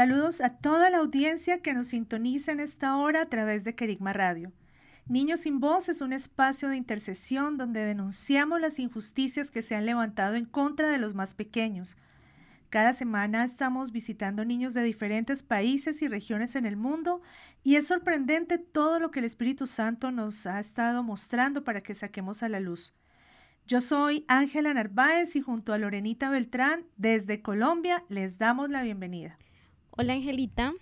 Saludos a toda la audiencia que nos sintoniza en esta hora a través de Kerigma Radio. Niños sin Voz es un espacio de intercesión donde denunciamos las injusticias que se han levantado en contra de los más pequeños. Cada semana estamos visitando niños de diferentes países y regiones en el mundo y es sorprendente todo lo que el Espíritu Santo nos ha estado mostrando para que saquemos a la luz. Yo soy Ángela Narváez y junto a Lorenita Beltrán desde Colombia les damos la bienvenida. Hola Angelita.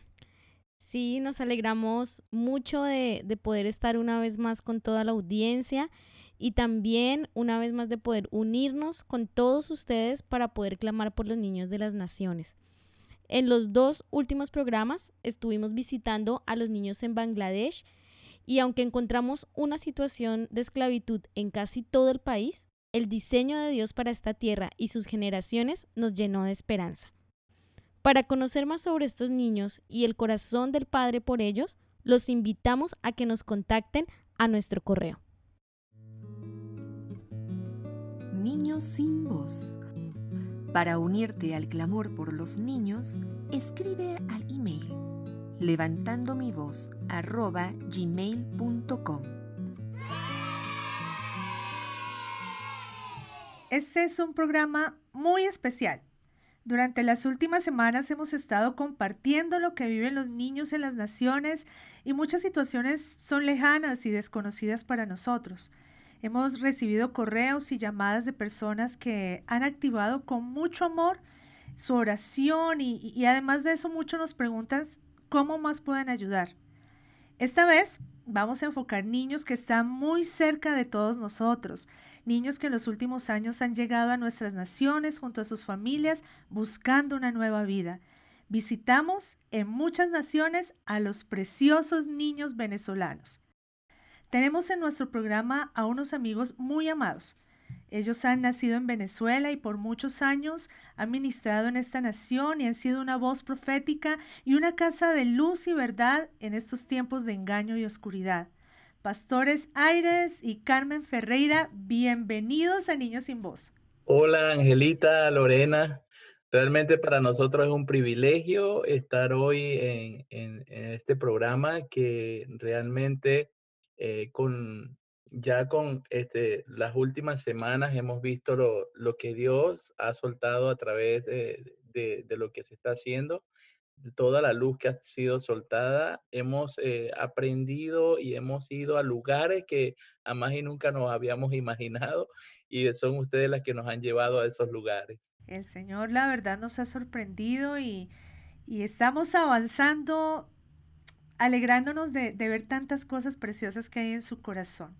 Sí, nos alegramos mucho de, poder estar una vez más con toda la audiencia y también una vez más de poder unirnos con todos ustedes para poder clamar por los niños de las naciones. En los dos últimos programas estuvimos visitando a los niños en Bangladesh y aunque encontramos una situación de esclavitud en casi todo el país, el diseño de Dios para esta tierra y sus generaciones nos llenó de esperanza. Para conocer más sobre estos niños y el corazón del Padre por ellos, los invitamos a que nos contacten a nuestro correo. Niños sin voz. Para unirte al clamor por los niños, escribe al email levantando mi voz gmail.com. Este es un programa muy especial durante las últimas semanas hemos estado compartiendo lo que viven los niños en las naciones y muchas situaciones son lejanas y desconocidas para nosotros. Hemos recibido correos y llamadas de personas que han activado con mucho amor su oración y, además de eso mucho nos preguntan cómo más pueden ayudar. Esta vez vamos a enfocar niños que están muy cerca de todos nosotros, niños que en los últimos años han llegado a nuestras naciones junto a sus familias buscando una nueva vida. Visitamos en muchas naciones a los preciosos niños venezolanos. Tenemos en nuestro programa a unos amigos muy amados. Ellos han nacido en Venezuela y por muchos años han ministrado en esta nación y han sido una voz profética y una casa de luz y verdad en estos tiempos de engaño y oscuridad. Pastores Aires y Carmen Ferreira, bienvenidos a Niños sin Voz. Hola Angelita, Lorena. Realmente para nosotros es un privilegio estar hoy en, este programa que realmente eh, con, ya con este, las últimas semanas hemos visto lo, que Dios ha soltado a través de, de lo que se está haciendo toda la luz que ha sido soltada, hemos eh, aprendido y hemos ido a lugares que jamás y nunca nos habíamos imaginado y son ustedes las que nos han llevado a esos lugares. El Señor, la verdad, nos ha sorprendido y, estamos avanzando, alegrándonos de, de ver tantas cosas preciosas que hay en su corazón.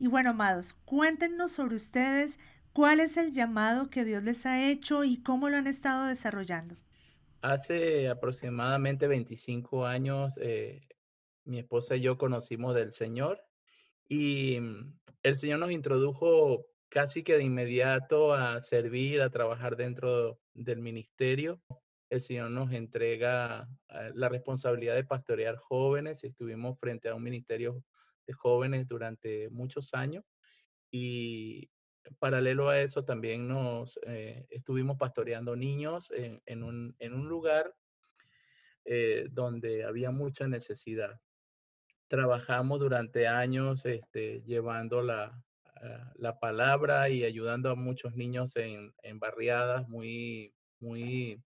Y bueno, amados, cuéntenos sobre ustedes cuál es el llamado que Dios les ha hecho y cómo lo han estado desarrollando. Hace aproximadamente 25 años, eh, mi esposa y yo conocimos del Señor y mm, el Señor nos introdujo casi que de inmediato a servir, a trabajar dentro del ministerio. El Señor nos entrega eh, la responsabilidad de pastorear jóvenes. Estuvimos frente a un ministerio de jóvenes durante muchos años y paralelo a eso, también nos eh, estuvimos pastoreando niños en, un, lugar eh, donde había mucha necesidad. Trabajamos durante años este, llevando la, ah, la, palabra y ayudando a muchos niños en, barriadas muy, muy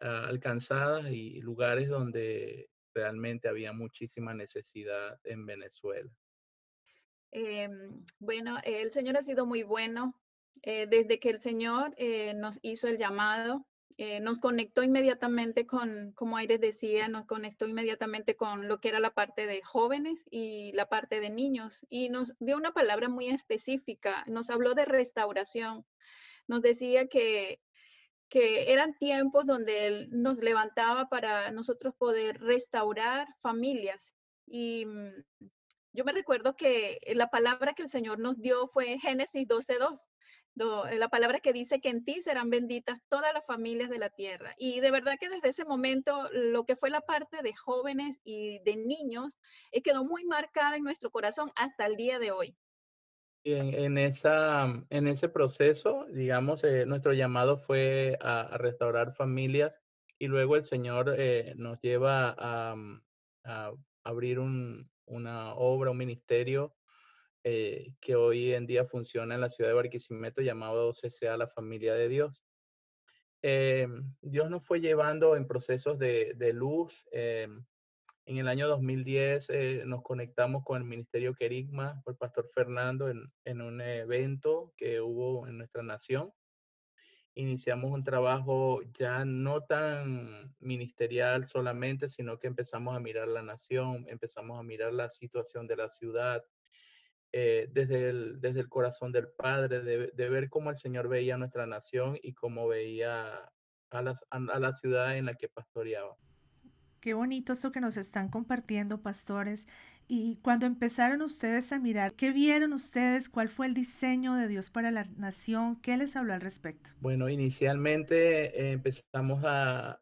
ah, alcanzadas y lugares donde realmente había muchísima necesidad en Venezuela. Em, bueno, el Señor ha sido muy bueno. Eh, desde que el Señor eh, nos hizo el llamado eh, nos conectó inmediatamente con, como Aires decía, nos conectó inmediatamente con lo que era la parte de jóvenes y la parte de niños. Y nos dio una palabra muy específica, nos habló de restauración. Nos decía que, que eran tiempos donde Él nos levantaba para nosotros poder restaurar familias. Y mm, yo me recuerdo que la palabra que el Señor nos dio fue Génesis 12.2 eh, la palabra que dice que en ti serán benditas todas las familias de la tierra. Y de verdad que desde ese momento lo que fue la parte de jóvenes y de niños eh, quedó muy marcada en nuestro corazón hasta el día de hoy. En, en, ese proceso, digamos, eh, nuestro llamado fue a, restaurar familias y luego el Señor nos lleva a, a abrir un, una obra, un ministerio eh, que hoy en día funciona en la ciudad de Barquisimeto llamado CCA La Familia de Dios. Eh, Dios nos fue llevando en procesos de, de luz. Eh, en el año 2010 nos conectamos con el Ministerio Querigma, por Pastor Fernando, en, en un evento que hubo en nuestra nación iniciamos un trabajo ya no tan ministerial solamente, sino que empezamos a mirar la nación, empezamos a mirar la situación de la ciudad, eh, desde, el, desde el corazón del Padre, de, ver cómo el Señor veía nuestra nación y cómo veía a, a, la ciudad en la que pastoreaba. Qué bonito esto que nos están compartiendo, pastores. Y cuando empezaron ustedes a mirar, ¿qué vieron ustedes? ¿Cuál fue el diseño de Dios para la nación? ¿Qué les habló al respecto? Bueno, inicialmente eh, empezamos a,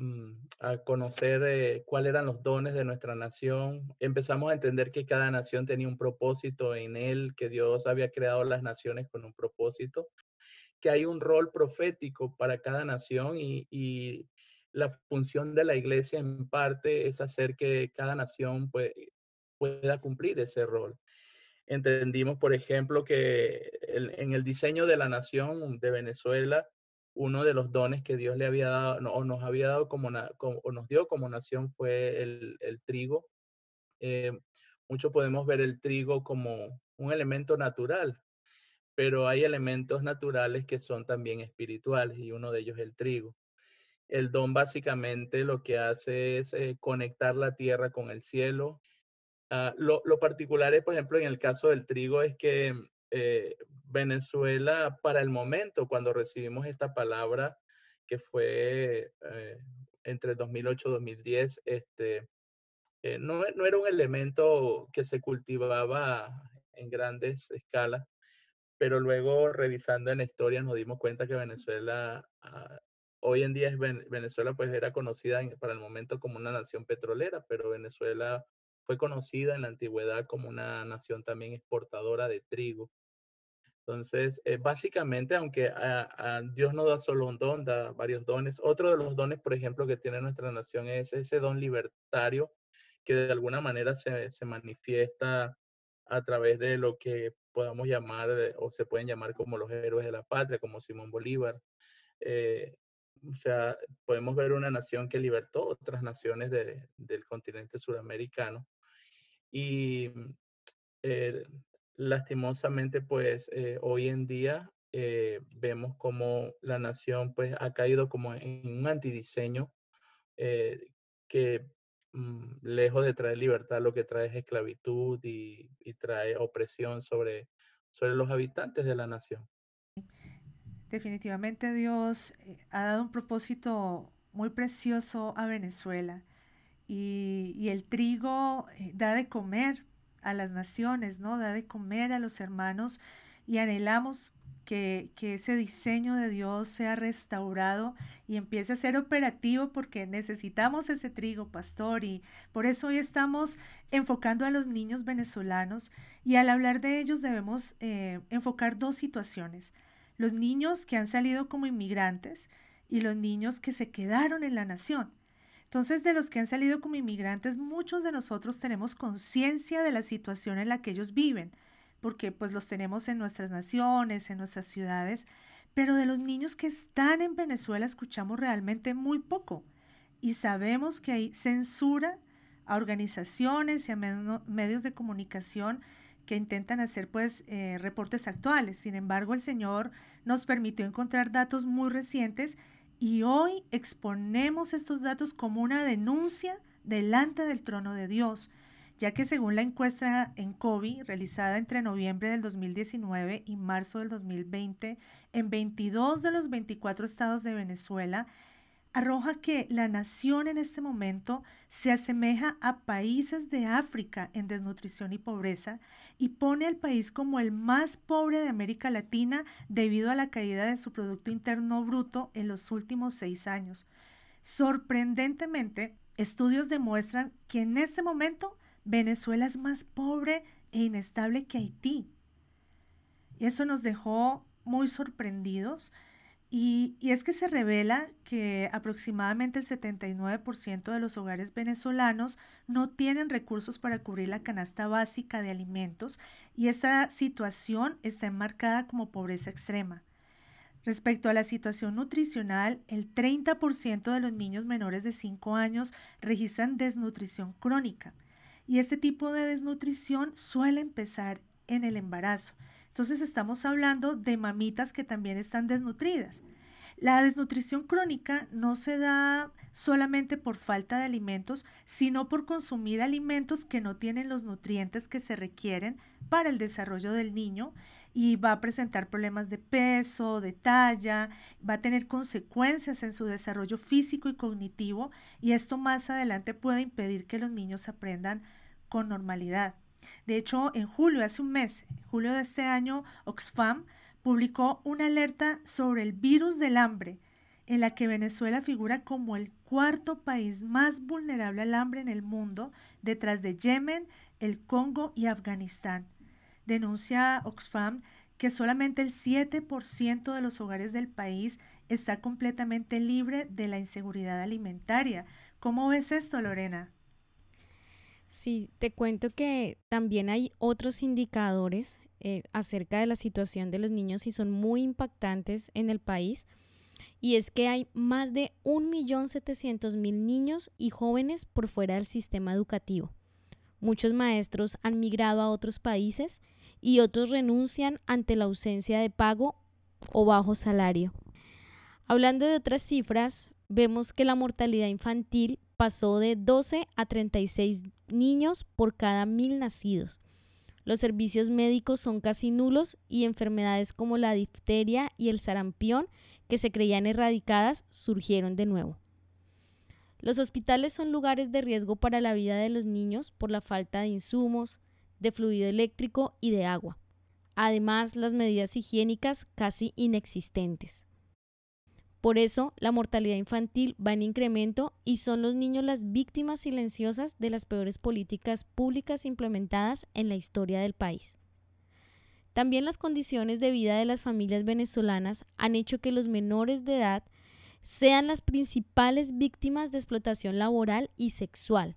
Mm, a conocer eh, cuáles eran los dones de nuestra nación. Empezamos a entender que cada nación tenía un propósito en él, que Dios había creado las naciones con un propósito, que hay un rol profético para cada nación y, y la función de la iglesia en parte es hacer que cada nación pueda cumplir ese rol. Entendimos, por ejemplo, que en el diseño de la nación de Venezuela, uno de los dones que Dios le había dado o nos había dado como, o nos dio como nación fue el, trigo. Eh, muchos podemos ver el trigo como un elemento natural, pero hay elementos naturales que son también espirituales y uno de ellos es el trigo. El don básicamente lo que hace es eh, conectar la tierra con el cielo. Ah, lo, particular, es, por ejemplo, en el caso del trigo es que eh, Venezuela, para el momento, cuando recibimos esta palabra, que fue eh, entre 2008 y 2010, este, eh, no, no, era un elemento que se cultivaba en grandes escalas, pero luego revisando en la historia nos dimos cuenta que Venezuela, ah, hoy en día Venezuela pues era conocida para el momento como una nación petrolera, pero Venezuela fue conocida en la antigüedad como una nación también exportadora de trigo. Entonces, eh, básicamente, aunque Dios no da solo un don, da varios dones. Otro de los dones, por ejemplo, que tiene nuestra nación es ese don libertario que de alguna manera se, se manifiesta a través de lo que podamos llamar o se pueden llamar como los héroes de la patria, como Simón Bolívar. Eh, o sea, podemos ver una nación que libertó otras naciones de, del continente suramericano. Y eh, lastimosamente, pues eh, hoy en día eh, vemos como la nación pues ha caído como en un antidiseño que mm, lejos de traer libertad lo que trae es esclavitud y, y, trae opresión sobre, sobre los habitantes de la nación. Definitivamente Dios ha dado un propósito muy precioso a Venezuela y, y el trigo da de comer a las naciones, ¿no? Da de comer a los hermanos y anhelamos que, que, ese diseño de Dios sea restaurado y empiece a ser operativo porque necesitamos ese trigo, pastor, y por eso hoy estamos enfocando a los niños venezolanos y al hablar de ellos debemos eh, enfocar dos situaciones. Los niños que han salido como inmigrantes y los niños que se quedaron en la nación. Entonces, de los que han salido como inmigrantes, muchos de nosotros tenemos conciencia de la situación en la que ellos viven, porque pues los tenemos en nuestras naciones, en nuestras ciudades, pero de los niños que están en Venezuela escuchamos realmente muy poco y sabemos que hay censura a organizaciones y a medios de comunicación que intentan hacer pues eh, reportes actuales. Sin embargo, el Señor nos permitió encontrar datos muy recientes y hoy exponemos estos datos como una denuncia delante del trono de Dios, ya que según la encuesta en COVID realizada entre noviembre del 2019 y marzo del 2020 en 22 de los 24 estados de Venezuela, arroja que la nación en este momento se asemeja a países de África en desnutrición y pobreza y pone al país como el más pobre de América Latina debido a la caída de su Producto Interno Bruto en los últimos seis años. Sorprendentemente, estudios demuestran que en este momento Venezuela es más pobre e inestable que Haití. Eso nos dejó muy sorprendidos y, es que se revela que aproximadamente el 79% de los hogares venezolanos no tienen recursos para cubrir la canasta básica de alimentos y esta situación está enmarcada como pobreza extrema. Respecto a la situación nutricional, el 30% de los niños menores de 5 años registran desnutrición crónica y este tipo de desnutrición suele empezar en el embarazo. Entonces estamos hablando de mamitas que también están desnutridas. La desnutrición crónica no se da solamente por falta de alimentos, sino por consumir alimentos que no tienen los nutrientes que se requieren para el desarrollo del niño y va a presentar problemas de peso, de talla, va a tener consecuencias en su desarrollo físico y cognitivo y esto más adelante puede impedir que los niños aprendan con normalidad. De hecho, en julio, hace un mes, julio de este año, Oxfam publicó una alerta sobre el virus del hambre, en la que Venezuela figura como el cuarto país más vulnerable al hambre en el mundo, detrás de Yemen, el Congo y Afganistán. Denuncia Oxfam que solamente el 7% de los hogares del país está completamente libre de la inseguridad alimentaria. ¿Cómo ves esto, Lorena? Sí, te cuento que también hay otros indicadores eh, acerca de la situación de los niños y son muy impactantes en el país. Y es que hay más de 1.700.000 niños y jóvenes por fuera del sistema educativo. Muchos maestros han migrado a otros países y otros renuncian ante la ausencia de pago o bajo salario. Hablando de otras cifras, vemos que la mortalidad infantil pasó de 12 a 36 niños por cada mil nacidos. Los servicios médicos son casi nulos y enfermedades como la difteria y el sarampión, que se creían erradicadas, surgieron de nuevo. Los hospitales son lugares de riesgo para la vida de los niños por la falta de insumos, de fluido eléctrico y de agua. Además, las medidas higiénicas casi inexistentes. Por eso, la mortalidad infantil va en incremento y son los niños las víctimas silenciosas de las peores políticas públicas implementadas en la historia del país. También las condiciones de vida de las familias venezolanas han hecho que los menores de edad sean las principales víctimas de explotación laboral y sexual,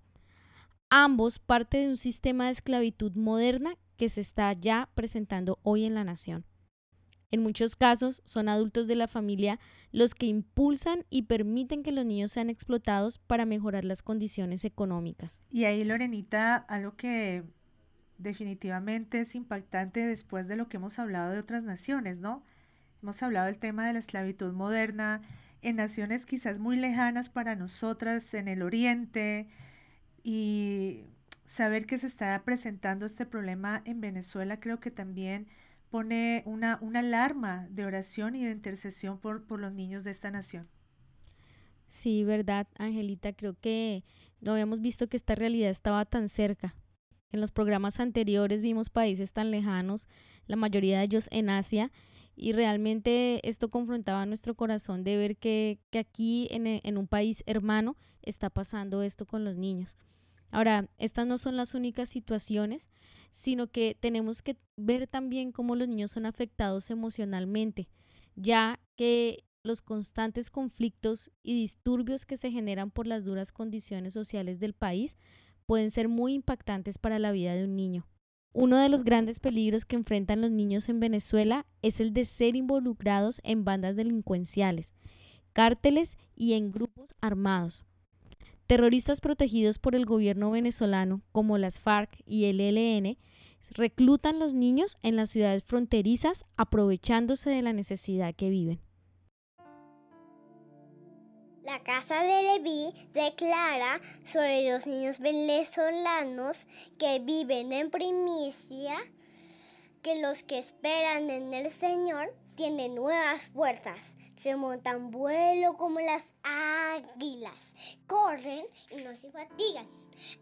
ambos parte de un sistema de esclavitud moderna que se está ya presentando hoy en la nación. En muchos casos son adultos de la familia los que impulsan y permiten que los niños sean explotados para mejorar las condiciones económicas. Y ahí, Lorenita, algo que definitivamente es impactante después de lo que hemos hablado de otras naciones, ¿no? Hemos hablado del tema de la esclavitud moderna en naciones quizás muy lejanas para nosotras, en el Oriente, y saber que se está presentando este problema en Venezuela creo que también pone una, una alarma de oración y de intercesión por, por los niños de esta nación. Sí, verdad, Angelita, creo que no habíamos visto que esta realidad estaba tan cerca. En los programas anteriores vimos países tan lejanos, la mayoría de ellos en Asia, y realmente esto confrontaba nuestro corazón de ver que, que aquí en, en un país hermano está pasando esto con los niños. Ahora, estas no son las únicas situaciones, sino que tenemos que ver también cómo los niños son afectados emocionalmente, ya que los constantes conflictos y disturbios que se generan por las duras condiciones sociales del país pueden ser muy impactantes para la vida de un niño. Uno de los grandes peligros que enfrentan los niños en Venezuela es el de ser involucrados en bandas delincuenciales, cárteles y en grupos armados. Terroristas protegidos por el gobierno venezolano, como las FARC y el ELN, reclutan los niños en las ciudades fronterizas aprovechándose de la necesidad que viven. La casa de Leví declara sobre los niños venezolanos que viven en primicia que los que esperan en el Señor tienen nuevas fuerzas, remontan vuelo como las águilas, corren y no se fatigan,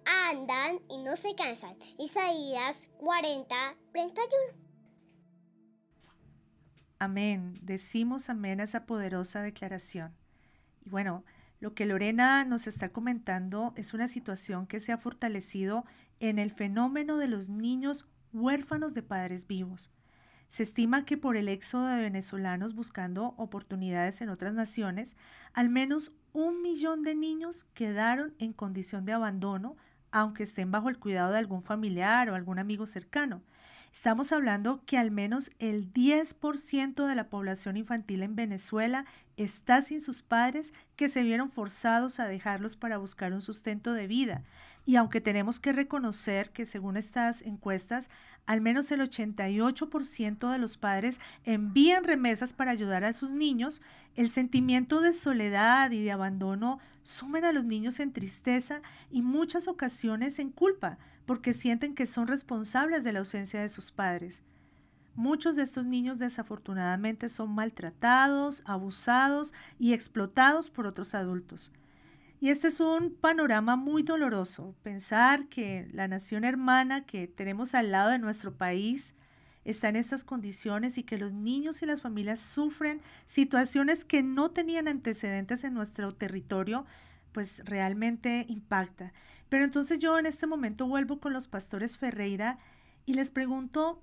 andan y no se cansan. Isaías 40, 31. Amén. Decimos amén a esa poderosa declaración. Y bueno, lo que Lorena nos está comentando es una situación que se ha fortalecido en el fenómeno de los niños huérfanos de padres vivos. Se estima que por el éxodo de venezolanos buscando oportunidades en otras naciones, al menos un millón de niños quedaron en condición de abandono, aunque estén bajo el cuidado de algún familiar o algún amigo cercano. Estamos hablando que al menos el 10% de la población infantil en Venezuela está sin sus padres que se vieron forzados a dejarlos para buscar un sustento de vida. Y aunque tenemos que reconocer que según estas encuestas, al menos el 88% de los padres envían remesas para ayudar a sus niños, el sentimiento de soledad y de abandono sumen a los niños en tristeza y muchas ocasiones en culpa, porque sienten que son responsables de la ausencia de sus padres. Muchos de estos niños desafortunadamente son maltratados, abusados y explotados por otros adultos. Y este es un panorama muy doloroso, pensar que la nación hermana que tenemos al lado de nuestro país está en estas condiciones y que los niños y las familias sufren situaciones que no tenían antecedentes en nuestro territorio, pues realmente impacta. Pero entonces yo en este momento vuelvo con los pastores Ferreira y les pregunto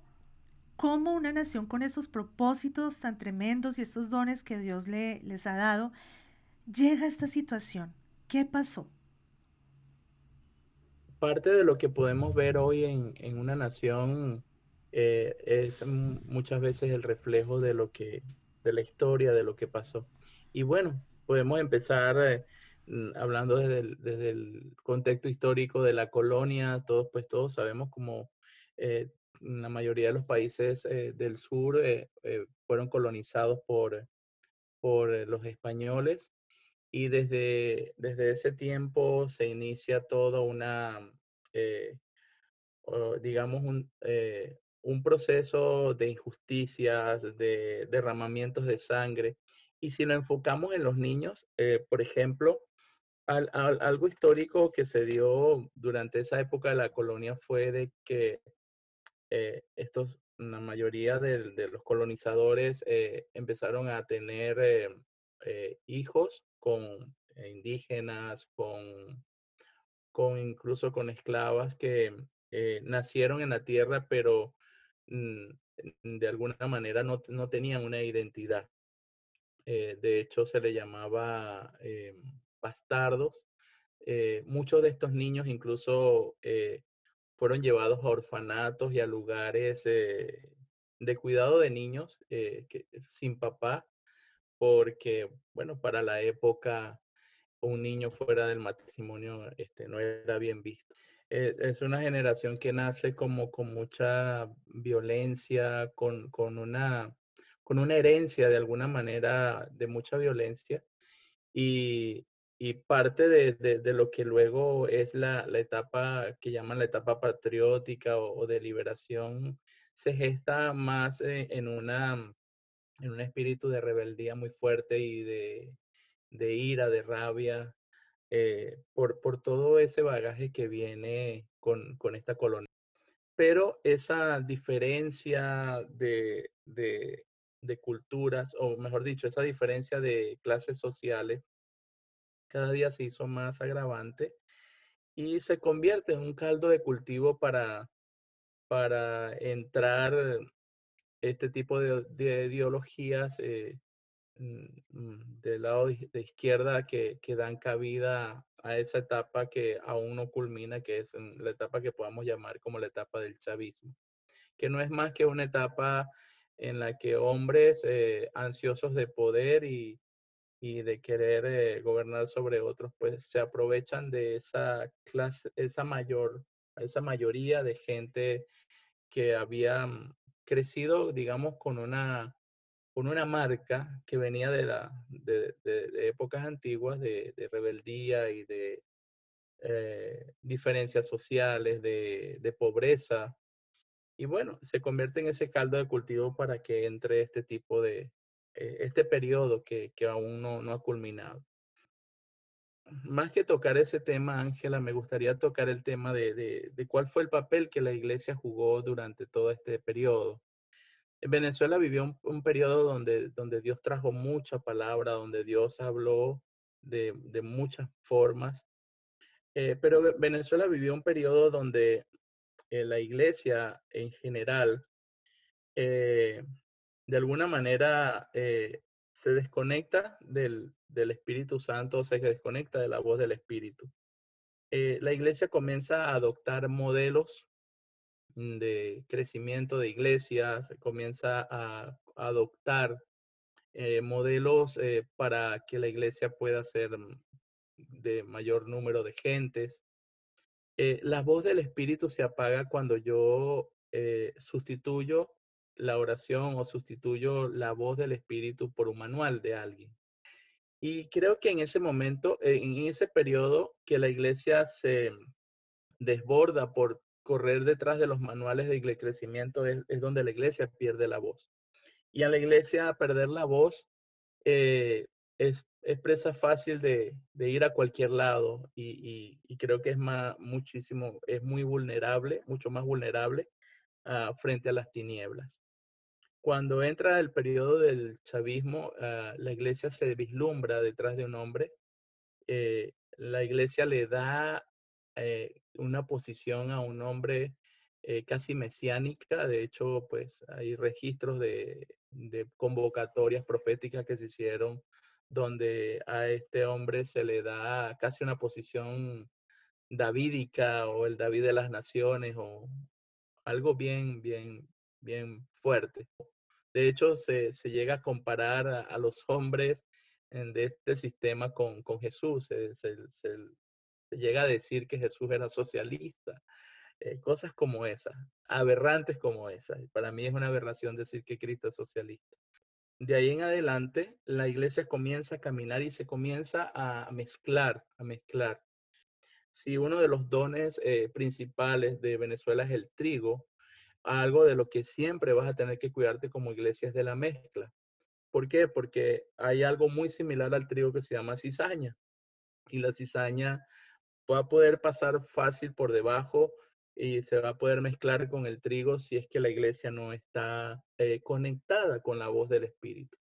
cómo una nación con esos propósitos tan tremendos y estos dones que Dios le, les ha dado llega a esta situación. ¿Qué pasó? Parte de lo que podemos ver hoy en, una nación eh, es muchas veces el reflejo de lo que, de la historia, de lo que pasó. Y bueno, podemos empezar eh, hablando desde el, contexto histórico de la colonia, todos pues todos sabemos cómo eh, la mayoría de los países del sur fueron colonizados por, por los españoles y desde, desde ese tiempo se inicia todo una, eh, digamos, un, eh, un proceso de injusticias, de derramamientos de sangre. Y si lo enfocamos en los niños, eh, por ejemplo, algo histórico que se dio durante esa época de la colonia fue de que estos, la mayoría de, los colonizadores empezaron a tener hijos con indígenas, con, con incluso con esclavas que eh, nacieron en la tierra, pero mm, de alguna manera no, tenían una identidad. Eh, de hecho, se le llamaba eh, bastardos. muchos de estos niños incluso fueron llevados a orfanatos y a lugares de cuidado de niños que, sin papá porque, bueno, para la época un niño fuera del matrimonio este, no era bien visto. Eh, es una generación que nace como con mucha violencia, con, una, con una herencia de alguna manera de mucha violencia y, parte de, lo que luego es la, etapa que llaman la etapa patriótica o, de liberación se gesta más eh, en una en un espíritu de rebeldía muy fuerte y de, ira, de rabia, eh, por, por, todo ese bagaje que viene con, esta colonia. Pero esa diferencia de, culturas, o mejor dicho, esa diferencia de clases sociales, cada día se hizo más agravante y se convierte en un caldo de cultivo para, para entrar este tipo de, ideologías eh, mm, mm, del lado de izquierda que, que, dan cabida a esa etapa que aún no culmina, que es la etapa que podamos llamar como la etapa del chavismo, que no es más que una etapa en la que hombres eh, ansiosos de poder y, y de querer eh, gobernar sobre otros, pues se aprovechan de esa clase, esa mayor, esa mayoría de gente que había mm, crecido, digamos, con una, con una marca que venía de, la, de, épocas antiguas de, rebeldía y de eh, diferencias sociales, de, pobreza. Y bueno, se convierte en ese caldo de cultivo para que entre este tipo de, este periodo que, aún no, no ha culminado más que tocar ese tema, Ángela, me gustaría tocar el tema de, cuál fue el papel que la iglesia jugó durante todo este periodo. Venezuela vivió un, periodo donde, donde Dios trajo mucha palabra, donde Dios habló de, muchas formas, eh, pero Venezuela vivió un periodo donde eh, la iglesia en general, eh, de alguna manera, se desconecta del, del Espíritu Santo, se desconecta de la voz del Espíritu. Eh, la iglesia comienza a adoptar modelos mm, de crecimiento de iglesias, comienza a adoptar eh, modelos eh, para que la iglesia pueda ser mm, de mayor número de gentes. la voz del Espíritu se apaga cuando yo sustituyo la oración o sustituyo la voz del Espíritu por un manual de alguien. Y creo que en ese momento, en ese periodo que la iglesia se desborda por correr detrás de los manuales de crecimiento, es, donde la iglesia pierde la voz. Y a la iglesia perder la voz eh, es, presa fácil de, ir a cualquier lado y, creo que es más, muchísimo, es muy vulnerable, mucho más vulnerable ah, frente a las tinieblas. Cuando entra el periodo del chavismo, ah, la iglesia se vislumbra detrás de un hombre. Eh, la iglesia le da eh, una posición a un hombre eh, casi mesiánica. De hecho, pues hay registros de, convocatorias proféticas que se hicieron donde a este hombre se le da casi una posición davídica o el David de las naciones o algo bien, bien, bien fuerte. De hecho, se, llega a comparar a, los hombres de este sistema con, Jesús. Se, llega a decir que Jesús era socialista. Eh, cosas como esas, aberrantes como esas. Para mí es una aberración decir que Cristo es socialista. De ahí en adelante, la iglesia comienza a caminar y se comienza a mezclar, a mezclar. Si uno de los dones eh, principales de Venezuela es el trigo, algo de lo que siempre vas a tener que cuidarte como iglesia es de la mezcla. ¿Por qué? Porque hay algo muy similar al trigo que se llama cizaña. Y la cizaña va a poder pasar fácil por debajo y se va a poder mezclar con el trigo si es que la iglesia no está eh, conectada con la voz del Espíritu.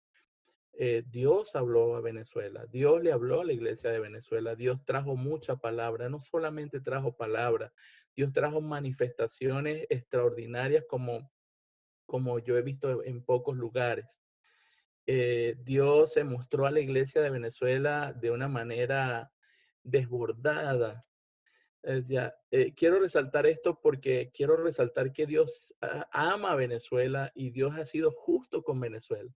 Eh, Dios habló a Venezuela, Dios le habló a la iglesia de Venezuela, Dios trajo mucha palabra, no solamente trajo palabra, Dios trajo manifestaciones extraordinarias como, como yo he visto en pocos lugares. Eh, Dios se mostró a la iglesia de Venezuela de una manera desbordada. Eh, quiero resaltar esto porque quiero resaltar que Dios ama a Venezuela y Dios ha sido justo con Venezuela.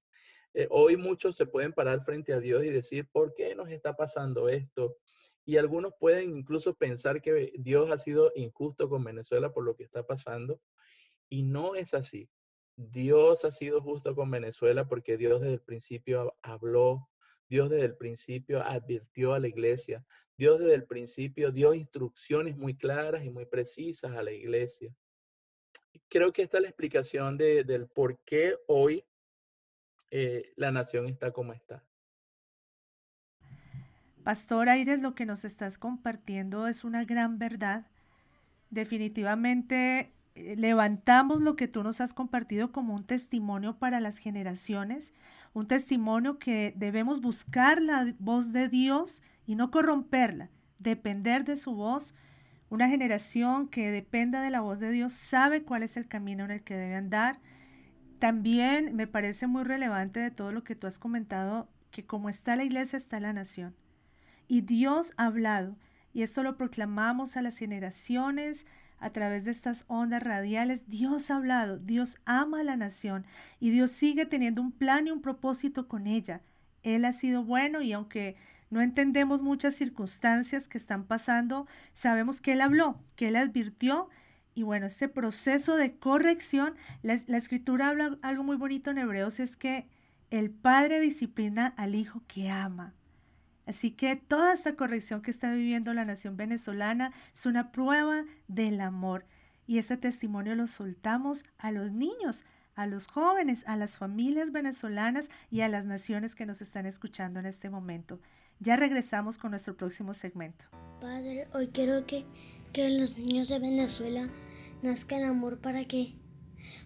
Eh, hoy muchos se pueden parar frente a Dios y decir, ¿por qué nos está pasando esto? Y algunos pueden incluso pensar que Dios ha sido injusto con Venezuela por lo que está pasando. Y no es así. Dios ha sido justo con Venezuela porque Dios desde el principio habló, Dios desde el principio advirtió a la iglesia, Dios desde el principio dio instrucciones muy claras y muy precisas a la iglesia. Creo que esta es la explicación del por qué hoy eh, la nación está como está. Pastor Aires, lo que nos estás compartiendo es una gran verdad. Definitivamente eh, levantamos lo que tú nos has compartido como un testimonio para las generaciones, un testimonio que debemos buscar la voz de Dios y no corromperla, depender de su voz. Una generación que dependa de la voz de Dios sabe cuál es el camino en el que debe andar. También me parece muy relevante de todo lo que tú has comentado, que como está la iglesia, está la nación. Y Dios ha hablado, y esto lo proclamamos a las generaciones a través de estas ondas radiales. Dios ha hablado, Dios ama a la nación y Dios sigue teniendo un plan y un propósito con ella. Él ha sido bueno y aunque no entendemos muchas circunstancias que están pasando, sabemos que Él habló, que Él advirtió y bueno, este proceso de corrección, la, la, escritura habla algo muy bonito en Hebreos, es que el padre disciplina al hijo que ama. Así que toda esta corrección que está viviendo la nación venezolana es una prueba del amor. Y este testimonio lo soltamos a los niños, a los jóvenes, a las familias venezolanas y a las naciones que nos están escuchando en este momento. Ya regresamos con nuestro próximo segmento. Padre, hoy quiero que, que los niños de Venezuela nazca el amor para que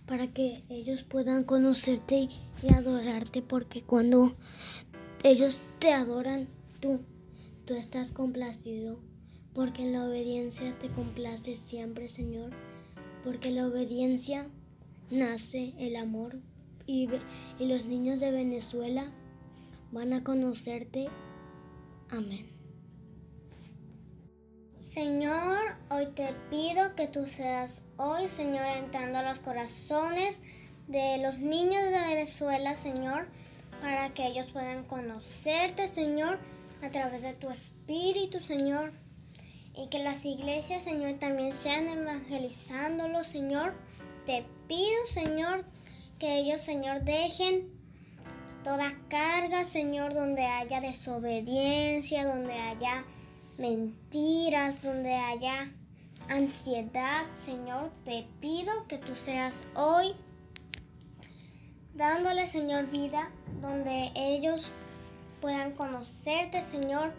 para que ellos puedan conocerte y adorarte porque cuando ellos te adoran tú tú estás complacido porque en la obediencia te complace siempre Señor porque la obediencia nace el amor y, los niños de Venezuela van a conocerte amén Señor, hoy te pido que tú seas hoy, Señor, entrando a los corazones de los niños de Venezuela, Señor, para que ellos puedan conocerte, Señor, a través de tu espíritu, Señor. Y que las iglesias, Señor, también sean evangelizándolos, Señor. Te pido, Señor, que ellos, Señor, dejen toda carga, Señor, donde haya desobediencia, donde haya mentiras, donde haya ansiedad, Señor, te pido que tú seas hoy dándole, Señor, vida, donde ellos puedan conocerte, Señor,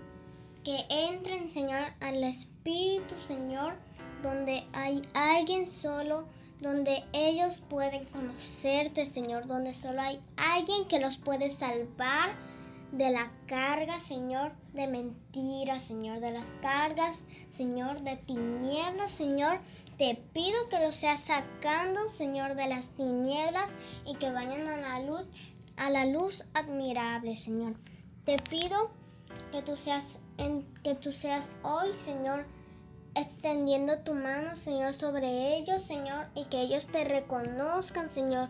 que entren, Señor, al Espíritu, Señor, donde hay alguien solo, donde ellos pueden conocerte, Señor, donde solo hay alguien que los puede salvar de la carga, Señor, de mentiras, Señor, de las cargas, Señor, de tinieblas, Señor. Te pido que los seas sacando, Señor, de las tinieblas y que vayan a la luz, a la luz admirable, Señor. Te pido que tú seas, que tú seas hoy, Señor, extendiendo tu mano, Señor, sobre ellos, Señor, y que ellos te reconozcan, Señor.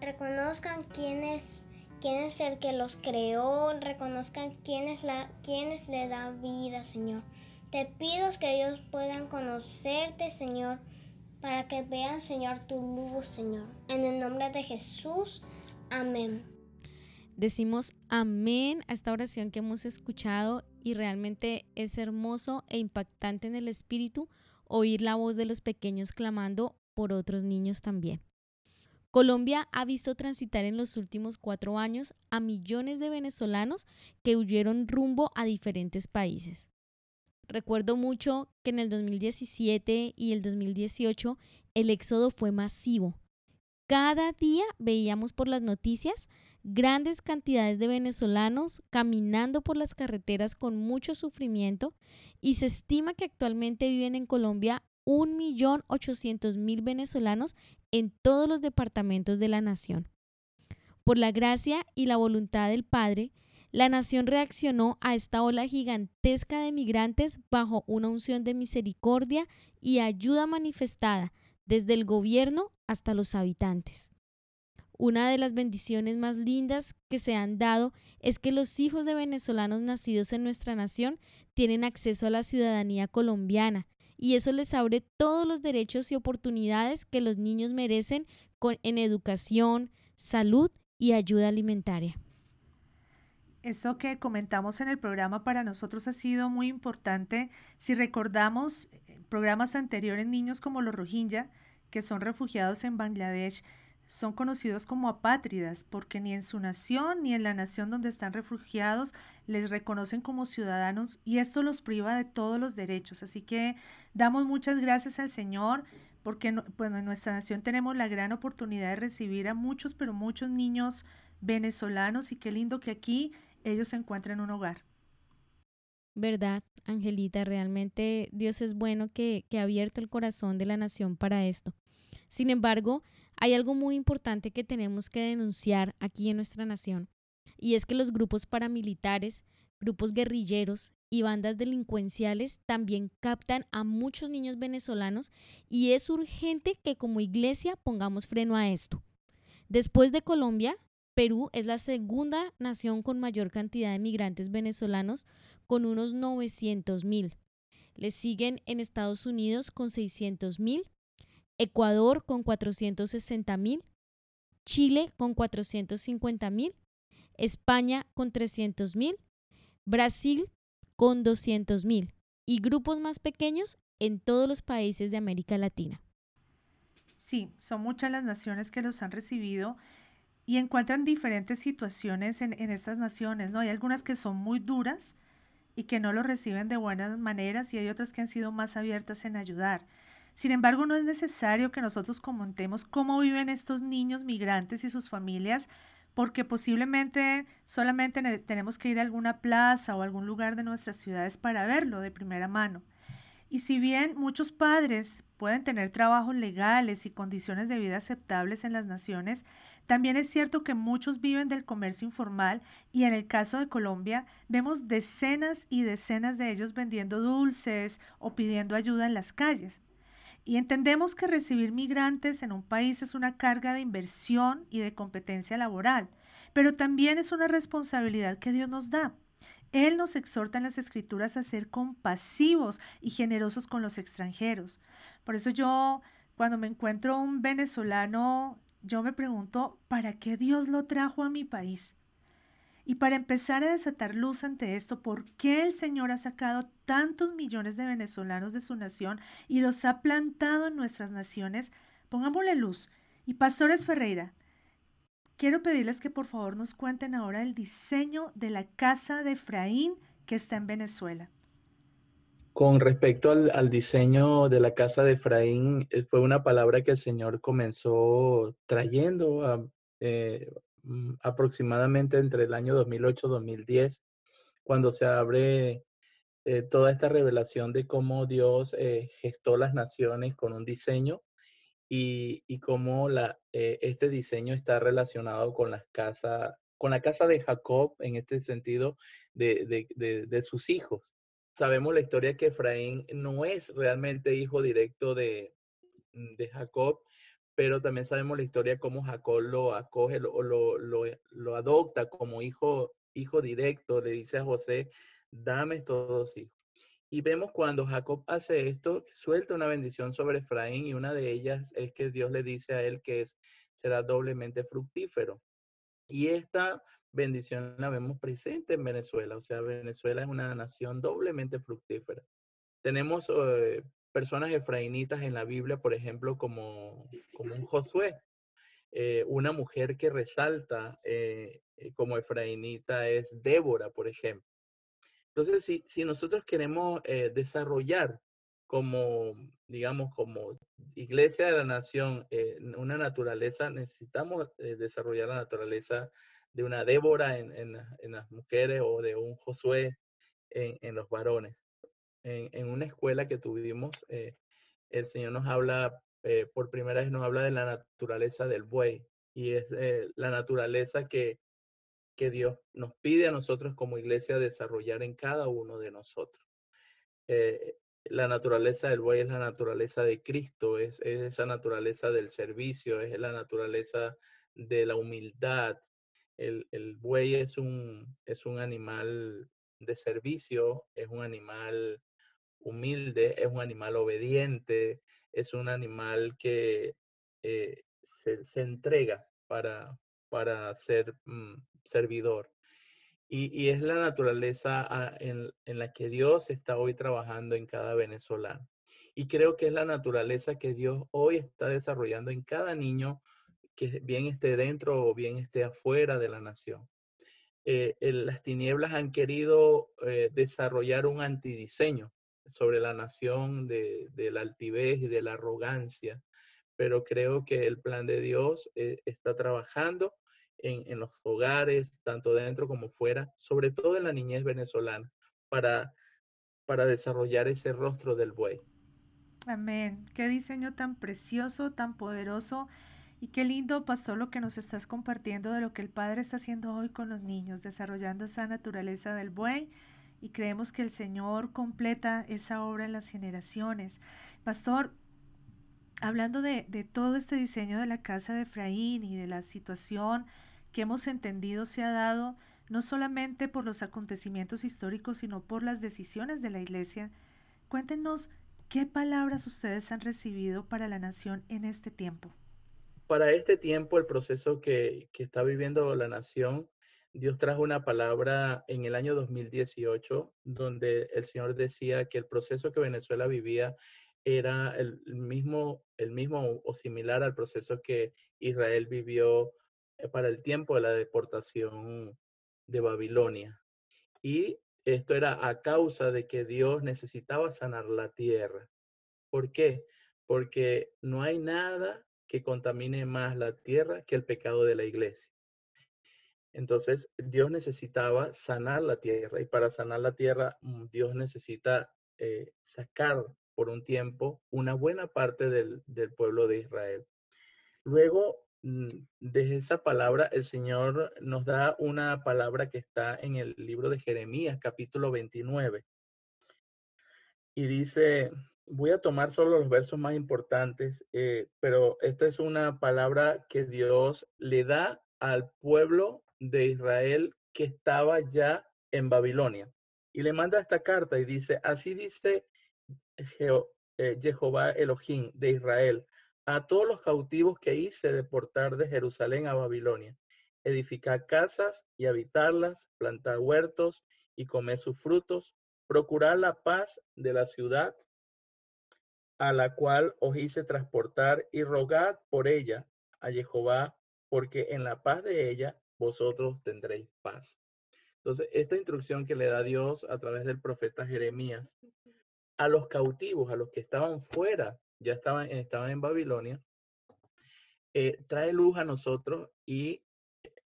Reconozcan quién es quién es el que los creó, reconozcan quién es, la, quién es le da vida, Señor. Te pido que ellos puedan conocerte, Señor, para que vean, Señor, tu luz, Señor. En el nombre de Jesús, amén. Decimos amén a esta oración que hemos escuchado y realmente es hermoso e impactante en el espíritu oír la voz de los pequeños clamando por otros niños también. Colombia ha visto transitar en los últimos cuatro años a millones de venezolanos que huyeron rumbo a diferentes países. Recuerdo mucho que en el 2017 y el 2018 el éxodo fue masivo. Cada día veíamos por las noticias grandes cantidades de venezolanos caminando por las carreteras con mucho sufrimiento y se estima que actualmente viven en Colombia 1.800.000 venezolanos en todos los departamentos de la nación. Por la gracia y la voluntad del Padre, la nación reaccionó a esta ola gigantesca de migrantes bajo una unción de misericordia y ayuda manifestada desde el gobierno hasta los habitantes. Una de las bendiciones más lindas que se han dado es que los hijos de venezolanos nacidos en nuestra nación tienen acceso a la ciudadanía colombiana y eso les abre todos los derechos y oportunidades que los niños merecen en educación, salud y ayuda alimentaria. Esto que comentamos en el programa para nosotros ha sido muy importante. Si recordamos eh, programas anteriores, niños como los Rohingya, que son refugiados en Bangladesh, son conocidos como apátridas porque ni en su nación ni en la nación donde están refugiados les reconocen como ciudadanos y esto los priva de todos los derechos. Así que damos muchas gracias al Señor porque bueno, en nuestra nación tenemos la gran oportunidad de recibir a muchos, pero muchos niños venezolanos y qué lindo que aquí ellos se encuentren un hogar. Verdad, Angelita, realmente Dios es bueno que, que ha abierto el corazón de la nación para esto. Sin embargo, hay algo muy importante que tenemos que denunciar aquí en nuestra nación, y es que los grupos paramilitares, grupos guerrilleros y bandas delincuenciales también captan a muchos niños venezolanos y es urgente que como iglesia pongamos freno a esto. Después de Colombia, Perú es la segunda nación con mayor cantidad de migrantes venezolanos, con unos 900 mil. Le siguen en Estados Unidos con 600 mil Ecuador con 460 mil, Chile con 450 mil España con 300.000, Brasil con 200.000 y grupos más pequeños en todos los países de América Latina. Sí, son muchas las naciones que los han recibido y encuentran diferentes situaciones en, en estas naciones, ¿no? Hay algunas que son muy duras y que no lo reciben de buenas maneras y hay otras que han sido más abiertas en ayudar. Sin embargo, no es necesario que nosotros comentemos cómo viven estos niños migrantes y sus familias, porque posiblemente solamente tenemos que ir a alguna plaza o algún lugar de nuestras ciudades para verlo de primera mano. Y si bien muchos padres pueden tener trabajos legales y condiciones de vida aceptables en las naciones, también es cierto que muchos viven del comercio informal y en el caso de Colombia vemos decenas y decenas de ellos vendiendo dulces o pidiendo ayuda en las calles. Y entendemos que recibir migrantes en un país es una carga de inversión y de competencia laboral, pero también es una responsabilidad que Dios nos da. Él nos exhorta en las escrituras a ser compasivos y generosos con los extranjeros. Por eso yo, cuando me encuentro un venezolano, yo me pregunto, ¿para qué Dios lo trajo a mi país? Y para empezar a desatar luz ante esto, ¿por qué el Señor ha sacado tantos millones de venezolanos de su nación y los ha plantado en nuestras naciones? Pongámosle luz. Y Pastores Ferreira, quiero pedirles que por favor nos cuenten ahora el diseño de la casa de Efraín que está en Venezuela. Con respecto al, diseño de la casa de Efraín, eh, fue una palabra que el Señor comenzó trayendo a, eh, aproximadamente entre el año 2008-2010, cuando se abre eh, toda esta revelación de cómo Dios eh, gestó las naciones con un diseño y, y cómo la, eh, este diseño está relacionado con, las casa, con la casa de Jacob, en este sentido, de, de, de, sus hijos. Sabemos la historia que Efraín no es realmente hijo directo de, de Jacob, pero también sabemos la historia cómo Jacob lo acoge, lo, lo, adopta como hijo, hijo directo, le dice a José, dame estos dos hijos. Y vemos cuando Jacob hace esto, suelta una bendición sobre Efraín y una de ellas es que Dios le dice a él que es, será doblemente fructífero. Y esta bendición la vemos presente en Venezuela, o sea, Venezuela es una nación doblemente fructífera. Tenemos eh, personas efraínitas en la Biblia, por ejemplo, como, como un Josué, eh, una mujer que resalta eh, eh, como efraínita es Débora, por ejemplo. Entonces, si, si nosotros queremos desarrollar como, digamos, como iglesia de la nación, una naturaleza, necesitamos desarrollar la naturaleza de una Débora en, en, en, las mujeres o de un Josué en, en los varones en, una escuela que tuvimos, eh, el Señor nos habla, eh, por primera vez nos habla de la naturaleza del buey y es eh, la naturaleza que, que Dios nos pide a nosotros como iglesia desarrollar en cada uno de nosotros. la naturaleza del buey es la naturaleza de Cristo, es, es, esa naturaleza del servicio, es la naturaleza de la humildad. El, el buey es un, es un animal de servicio, es un animal humilde, es un animal obediente, es un animal que eh, se, entrega para, para ser mm, servidor. Y, es la naturaleza ah, en, en, la que Dios está hoy trabajando en cada venezolano. Y creo que es la naturaleza que Dios hoy está desarrollando en cada niño que bien esté dentro o bien esté afuera de la nación. Eh, las tinieblas han querido eh, desarrollar un antidiseño sobre la nación de, la altivez y de la arrogancia, pero creo que el plan de Dios eh, está trabajando en, los hogares, tanto dentro como fuera, sobre todo en la niñez venezolana, para, para desarrollar ese rostro del buey. Amén. Qué diseño tan precioso, tan poderoso. Y qué lindo, pastor, lo que nos estás compartiendo de lo que el Padre está haciendo hoy con los niños, desarrollando esa naturaleza del buey y creemos que el Señor completa esa obra en las generaciones. Pastor, hablando de, todo este diseño de la casa de Efraín y de la situación que hemos entendido se ha dado no solamente por los acontecimientos históricos, sino por las decisiones de la Iglesia, cuéntenos qué palabras ustedes han recibido para la nación en este tiempo. Para este tiempo, el proceso que, que está viviendo la nación Dios trajo una palabra en el año 2018 donde el Señor decía que el proceso que Venezuela vivía era el mismo, o similar al proceso que Israel vivió eh, para el tiempo de la deportación de Babilonia. Y esto era a causa de que Dios necesitaba sanar la tierra. ¿Por qué? Porque no hay nada que contamine más la tierra que el pecado de la iglesia. Entonces, Dios necesitaba sanar la tierra y para sanar la tierra, mm, Dios necesita eh, sacar por un tiempo una buena parte del, pueblo de Israel. Luego, mm, de esa palabra, el Señor nos da una palabra que está en el libro de Jeremías, capítulo 29. Y dice, voy a tomar solo los versos más importantes, eh, pero esta es una palabra que Dios le da al pueblo de Israel que estaba ya en Babilonia. Y le manda esta carta y dice, así dice eh, Jehová Elohim de Israel, a todos los cautivos que hice deportar de Jerusalén a Babilonia, edificar casas y habitarlas, plantar huertos y comer sus frutos, procurar la paz de la ciudad a la cual os hice transportar y rogad por ella a Jehová, porque en la paz de ella vosotros tendréis paz. Entonces, esta instrucción que le da Dios a través del profeta Jeremías a los cautivos, a los que estaban fuera, ya estaban, estaban en Babilonia, eh, trae luz a nosotros y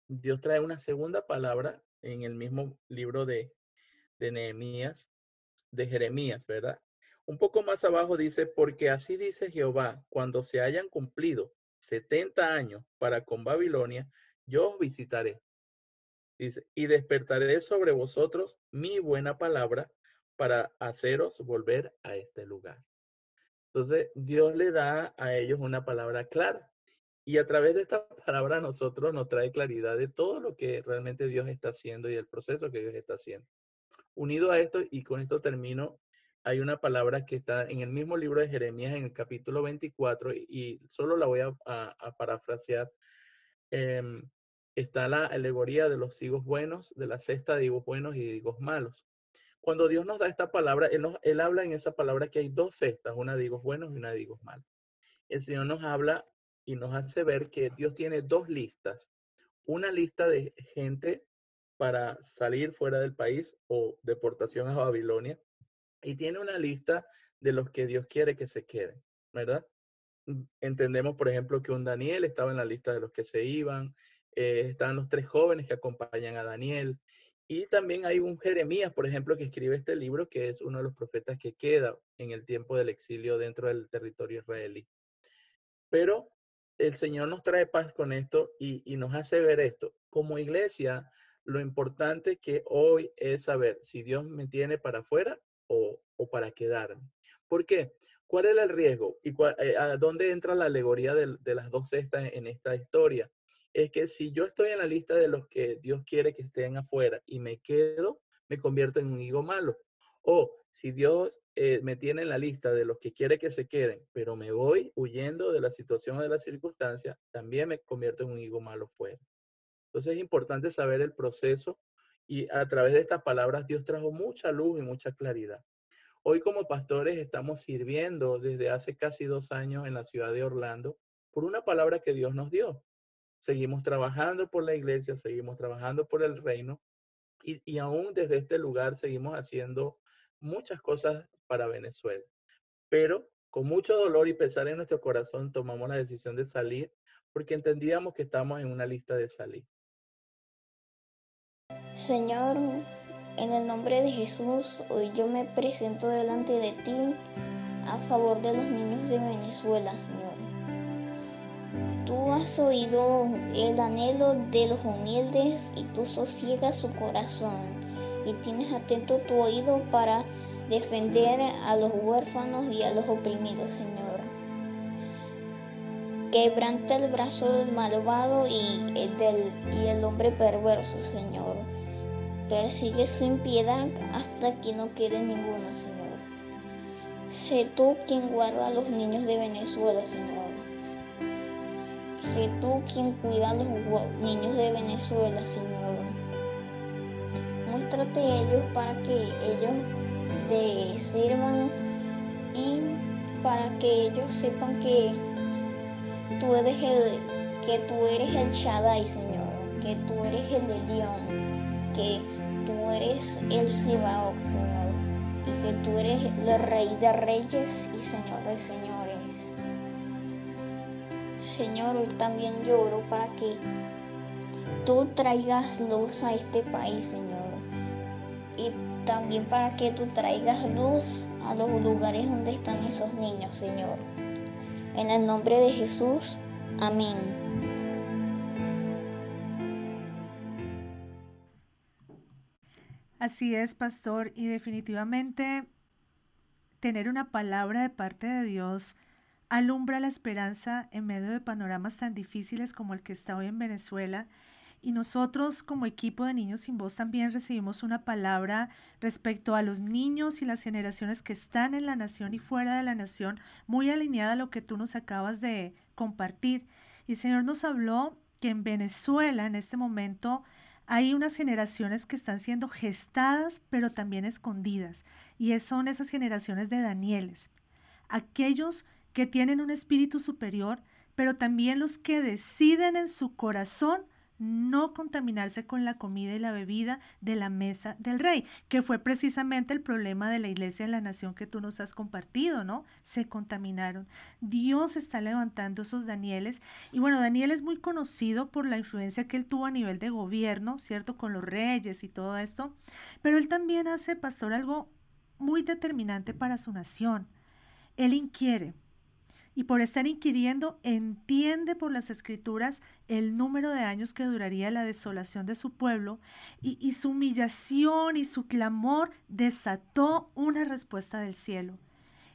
Dios trae una segunda palabra en el mismo libro de, de Nehemías, de Jeremías, ¿verdad? Un poco más abajo dice, porque así dice Jehová, cuando se hayan cumplido 70 años para con Babilonia, yo visitaré. Dice, y despertaré sobre vosotros mi buena palabra para haceros volver a este lugar. Entonces, Dios le da a ellos una palabra clara. Y a través de esta palabra a nosotros nos trae claridad de todo lo que realmente Dios está haciendo y el proceso que Dios está haciendo. Unido a esto, y con esto termino, hay una palabra que está en el mismo libro de Jeremías, en el capítulo 24, y solo la voy a parafrasear Em, está la alegoría de los higos buenos, de la cesta de higos buenos y de higos malos. Cuando Dios nos da esta palabra, él, habla en esa palabra que hay dos cestas, una de higos buenos y una de higos malos. El Señor nos habla y nos hace ver que Dios tiene dos listas. Una lista de gente para salir fuera del país o deportación a Babilonia. Y tiene una lista de los que Dios quiere que se queden, ¿verdad? Entendemos, por ejemplo, que un Daniel estaba en la lista de los que se iban, eh, estaban los tres jóvenes que acompañan a Daniel, y también hay un Jeremías, por ejemplo, que escribe este libro, que es uno de los profetas que queda en el tiempo del exilio dentro del territorio israelí. Pero el Señor nos trae paz con esto y, y nos hace ver esto. Como iglesia, lo importante que hoy es saber si Dios me tiene para afuera o, o para quedarme. ¿Por qué? ¿Cuál es el riesgo? ¿Y eh, a dónde entra la alegoría de, las dos cestas en, esta historia? Es que si yo estoy en la lista de los que Dios quiere que estén afuera y me quedo, me convierto en un higo malo. O si Dios eh, me tiene en la lista de los que quiere que se queden, pero me voy huyendo de la situación o de la circunstancia, también me convierto en un higo malo fuera. Entonces es importante saber el proceso y a través de estas palabras Dios trajo mucha luz y mucha claridad. Hoy como pastores estamos sirviendo desde hace casi dos años en la ciudad de Orlando por una palabra que Dios nos dio. Seguimos trabajando por la iglesia, seguimos trabajando por el reino y, y aún desde este lugar seguimos haciendo muchas cosas para Venezuela. Pero con mucho dolor y pesar en nuestro corazón tomamos la decisión de salir porque entendíamos que estamos en una lista de salir. Señor, en el nombre de Jesús, hoy yo me presento delante de ti a favor de los niños de Venezuela, Señor. Tú has oído el anhelo de los humildes y tú sosiegas su corazón y tienes atento tu oído para defender a los huérfanos y a los oprimidos, Señor. Quebranta el brazo del malvado y el, del, y el hombre perverso, Señor persigue sin piedad hasta que no quede ninguno, Señor. Sé tú quien guarda a los niños de Venezuela, Señor. Sé tú quien cuida a los niños de Venezuela, Señor. muéstrate ellos para que ellos te sirvan y para que ellos sepan que tú eres el que Shaddai, Señor, que tú eres el de León, que eres el Sibaok, Señor, y que tú eres el Rey de Reyes y Señor de Señores. Señor, hoy también lloro para que tú traigas luz a este país, Señor. Y también para que tú traigas luz a los lugares donde están esos niños, Señor. En el nombre de Jesús, amén. Así es, pastor, y definitivamente tener una palabra de parte de Dios alumbra la esperanza en medio de panoramas tan difíciles como el que está hoy en Venezuela. Y nosotros como equipo de Niños sin Voz también recibimos una palabra respecto a los niños y las generaciones que están en la nación y fuera de la nación, muy alineada a lo que tú nos acabas de compartir. Y el Señor nos habló que en Venezuela en este momento hay unas generaciones que están siendo gestadas, pero también escondidas. Y son esas generaciones de Danieles. Aquellos que tienen un espíritu superior, pero también los que deciden en su corazón no contaminarse con la comida y la bebida de la mesa del rey, que fue precisamente el problema de la iglesia en la nación que tú nos has compartido, ¿no? Se contaminaron. Dios está levantando esos Danieles. Y bueno, Daniel es muy conocido por la influencia que él tuvo a nivel de gobierno, ¿cierto? Con los reyes y todo esto. Pero él también hace, pastor, algo muy determinante para su nación. Él inquiere, y por estar inquiriendo entiende por las escrituras el número de años que duraría la desolación de su pueblo y, su humillación y su clamor desató una respuesta del cielo.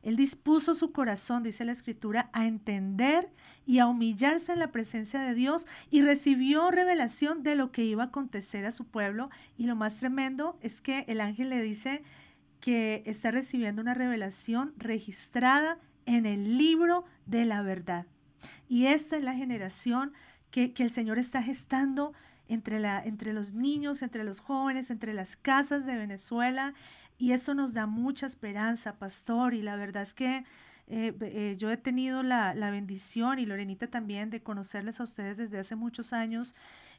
Él dispuso su corazón, dice la escritura, a entender y a humillarse en la presencia de Dios y recibió revelación de lo que iba a acontecer a su pueblo. Y lo más tremendo es que el ángel le dice que está recibiendo una revelación registrada en el libro de la verdad. Y esta es la generación que, el Señor está gestando entre, la, entre los niños, entre los jóvenes, entre las casas de Venezuela. Y esto nos da mucha esperanza, pastor. Y la verdad es que eh, eh, yo he tenido la, la, bendición y Lorenita también de conocerles a ustedes desde hace muchos años.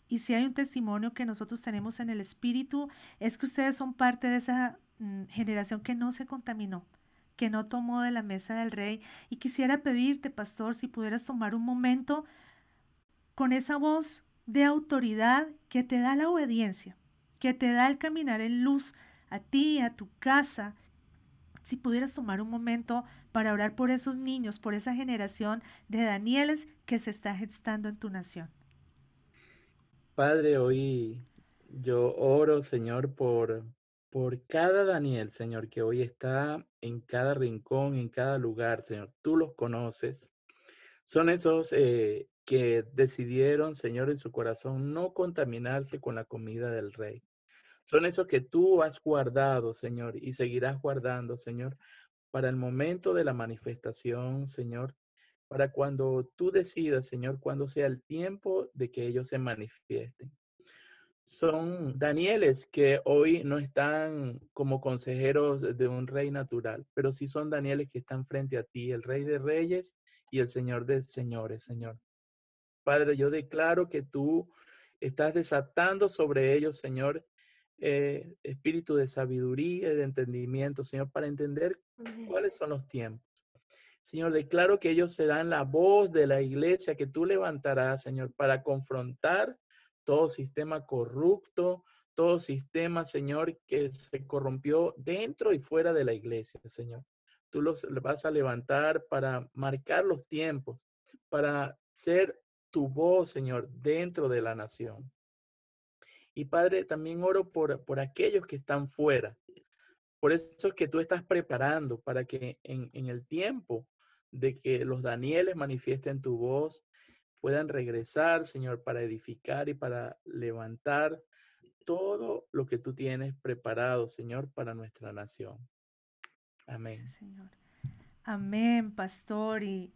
Y si hay un testimonio que nosotros tenemos en el Espíritu, es que ustedes son parte de esa mm, generación que no se contaminó, que no tomó de la mesa del rey. Y quisiera pedirte, pastor, si pudieras tomar un momento con esa voz de autoridad que te da la obediencia, que te da el caminar en luz a ti, a tu casa. Si pudieras tomar un momento para orar por esos niños, por esa generación de Danieles que se está gestando en tu nación. Padre, hoy yo oro, Señor, por, por cada Daniel, Señor, que hoy está en cada rincón, en cada lugar, Señor. Tú los conoces. Son esos eh, que decidieron, Señor, en su corazón no contaminarse con la comida del rey. Son esos que tú has guardado, Señor, y seguirás guardando, Señor, para el momento de la manifestación, Señor, para cuando tú decidas, Señor, cuando sea el tiempo de que ellos se manifiesten son Danieles que hoy no están como consejeros de un rey natural, pero sí son Danieles que están frente a ti, el rey de reyes y el señor de señores, Señor. Padre, yo declaro que tú estás desatando sobre ellos, Señor, eh, espíritu de sabiduría y de entendimiento, Señor, para entender cuáles son los tiempos. Señor, declaro que ellos serán la voz de la iglesia que tú levantarás, Señor, para confrontar todo sistema corrupto, todo sistema, Señor, que se corrompió dentro y fuera de la iglesia, Señor. Tú los vas a levantar para marcar los tiempos, para ser tu voz, Señor, dentro de la nación. Y Padre, también oro por, por aquellos que están fuera. Por eso es que tú estás preparando para que en, en el tiempo de que los Danieles manifiesten tu voz, puedan regresar, Señor, para edificar y para levantar todo lo que tú tienes preparado, Señor, para nuestra nación. Amén. Señor. Amén, pastor. Y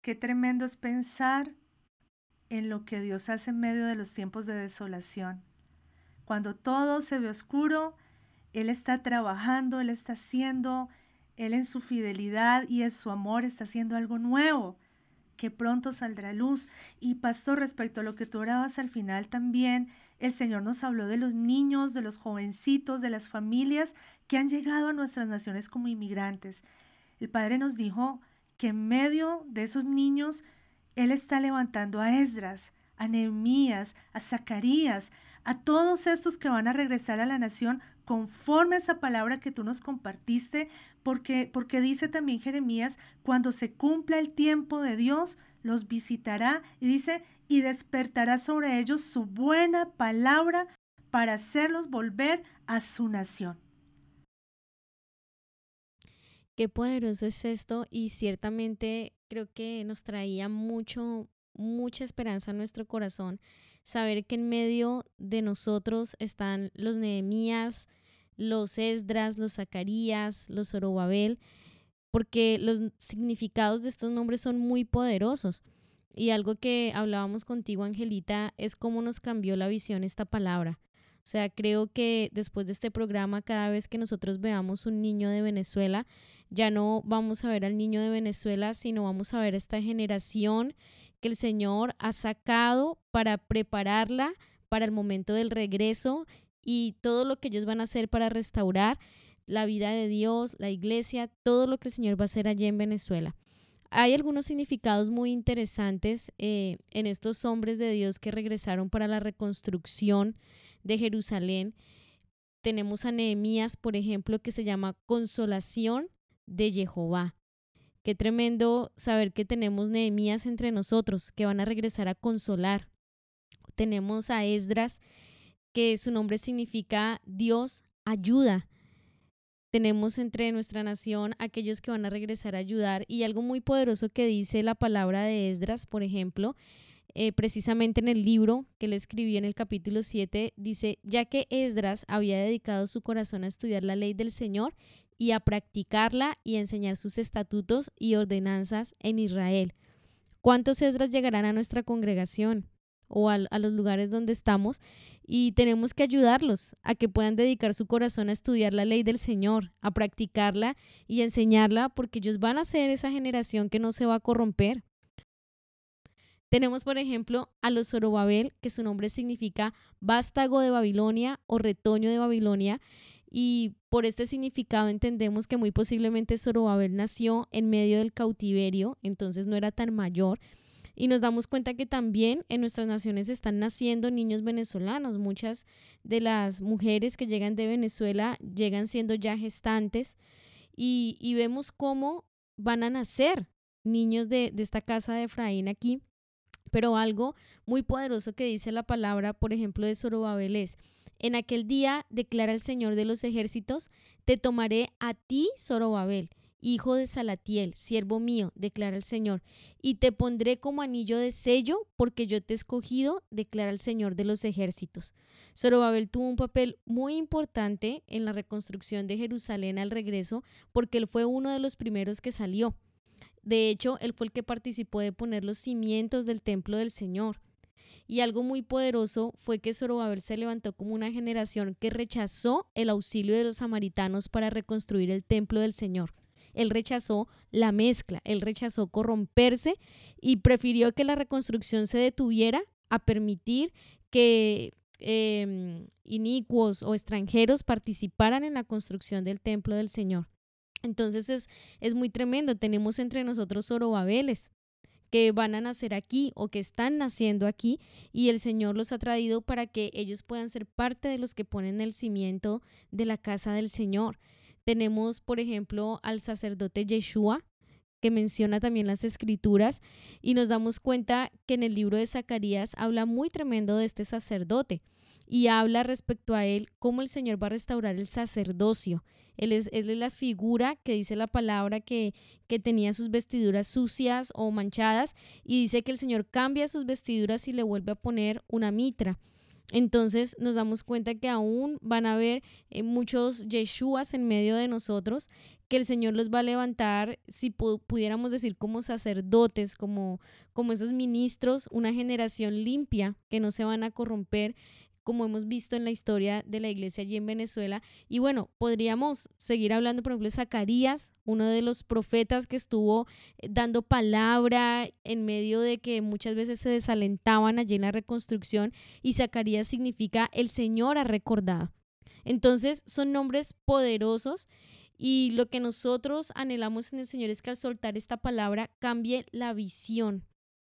qué tremendo es pensar en lo que Dios hace en medio de los tiempos de desolación. Cuando todo se ve oscuro, Él está trabajando, Él está haciendo, Él en su fidelidad y en su amor está haciendo algo nuevo que pronto saldrá luz. Y pastor, respecto a lo que tú orabas al final también, el Señor nos habló de los niños, de los jovencitos, de las familias que han llegado a nuestras naciones como inmigrantes. El Padre nos dijo que en medio de esos niños, Él está levantando a Esdras, a Nehemías, a Zacarías, a todos estos que van a regresar a la nación conforme a esa palabra que tú nos compartiste, porque, porque dice también Jeremías, cuando se cumpla el tiempo de Dios, los visitará y dice, y despertará sobre ellos su buena palabra para hacerlos volver a su nación. Qué poderoso es esto y ciertamente creo que nos traía mucho, mucha esperanza en nuestro corazón saber que en medio de nosotros están los Nehemías, los Esdras, los Zacarías, los Zorobabel, porque los significados de estos nombres son muy poderosos. Y algo que hablábamos contigo, Angelita, es cómo nos cambió la visión esta palabra. O sea, creo que después de este programa, cada vez que nosotros veamos un niño de Venezuela, ya no vamos a ver al niño de Venezuela, sino vamos a ver esta generación que el Señor ha sacado para prepararla para el momento del regreso y todo lo que ellos van a hacer para restaurar la vida de Dios, la iglesia, todo lo que el Señor va a hacer allí en Venezuela. Hay algunos significados muy interesantes eh, en estos hombres de Dios que regresaron para la reconstrucción de Jerusalén. Tenemos a Nehemías, por ejemplo, que se llama consolación de Jehová. Qué tremendo saber que tenemos Nehemías entre nosotros que van a regresar a consolar. Tenemos a Esdras, que su nombre significa Dios ayuda. Tenemos entre nuestra nación aquellos que van a regresar a ayudar y algo muy poderoso que dice la palabra de Esdras, por ejemplo, eh, precisamente en el libro que le escribió en el capítulo 7, dice, ya que Esdras había dedicado su corazón a estudiar la ley del Señor y a practicarla y a enseñar sus estatutos y ordenanzas en Israel. ¿Cuántos Esdras llegarán a nuestra congregación o a, los lugares donde estamos? Y tenemos que ayudarlos a que puedan dedicar su corazón a estudiar la ley del Señor, a practicarla y enseñarla, porque ellos van a ser esa generación que no se va a corromper. Tenemos, por ejemplo, a los Zorobabel, que su nombre significa vástago de Babilonia o retoño de Babilonia, y por este significado entendemos que muy posiblemente Zorobabel nació en medio del cautiverio, entonces no era tan mayor. Y nos damos cuenta que también en nuestras naciones están naciendo niños venezolanos. Muchas de las mujeres que llegan de Venezuela llegan siendo ya gestantes y, vemos cómo van a nacer niños de, de esta casa de Efraín aquí. Pero algo muy poderoso que dice la palabra, por ejemplo, de Zorobabel es, en aquel día, declara el Señor de los ejércitos, te tomaré a ti, Zorobabel, hijo de Salatiel, siervo mío, declara el Señor, y te pondré como anillo de sello, porque yo te he escogido, declara el Señor de los ejércitos. Zorobabel tuvo un papel muy importante en la reconstrucción de Jerusalén al regreso, porque él fue uno de los primeros que salió. De hecho, él fue el que participó de poner los cimientos del templo del Señor. Y algo muy poderoso fue que Zorobabel se levantó como una generación que rechazó el auxilio de los samaritanos para reconstruir el templo del Señor. Él rechazó la mezcla, él rechazó corromperse y prefirió que la reconstrucción se detuviera a permitir que em, inicuos o extranjeros participaran en la construcción del templo del Señor. Entonces es, es muy tremendo. Tenemos entre nosotros Zorobabeles, que van a nacer aquí o que están naciendo aquí y el Señor los ha traído para que ellos puedan ser parte de los que ponen el cimiento de la casa del Señor. Tenemos, por ejemplo, al sacerdote Yeshua, que menciona también las escrituras, y nos damos cuenta que en el libro de Zacarías habla muy tremendo de este sacerdote y habla respecto a él cómo el Señor va a restaurar el sacerdocio él es, la figura que dice la palabra que, que tenía sus vestiduras sucias o manchadas y dice que el Señor cambia sus vestiduras y le vuelve a poner una mitra. Entonces nos damos cuenta que aún van a haber eh, muchos Yeshuas en medio de nosotros, que el Señor los va a levantar, si pudiéramos decir como sacerdotes, como, como esos ministros, una generación limpia, que no se van a corromper, como hemos visto en la historia de la iglesia allí en Venezuela. Y bueno, podríamos seguir hablando, por ejemplo, de Zacarías, uno de los profetas que estuvo eh, dando palabra en medio de que muchas veces se desalentaban allí en la reconstrucción y Zacarías significa el Señor ha recordado. Entonces son nombres poderosos y lo que nosotros anhelamos en el Señor es que al soltar esta palabra cambie la visión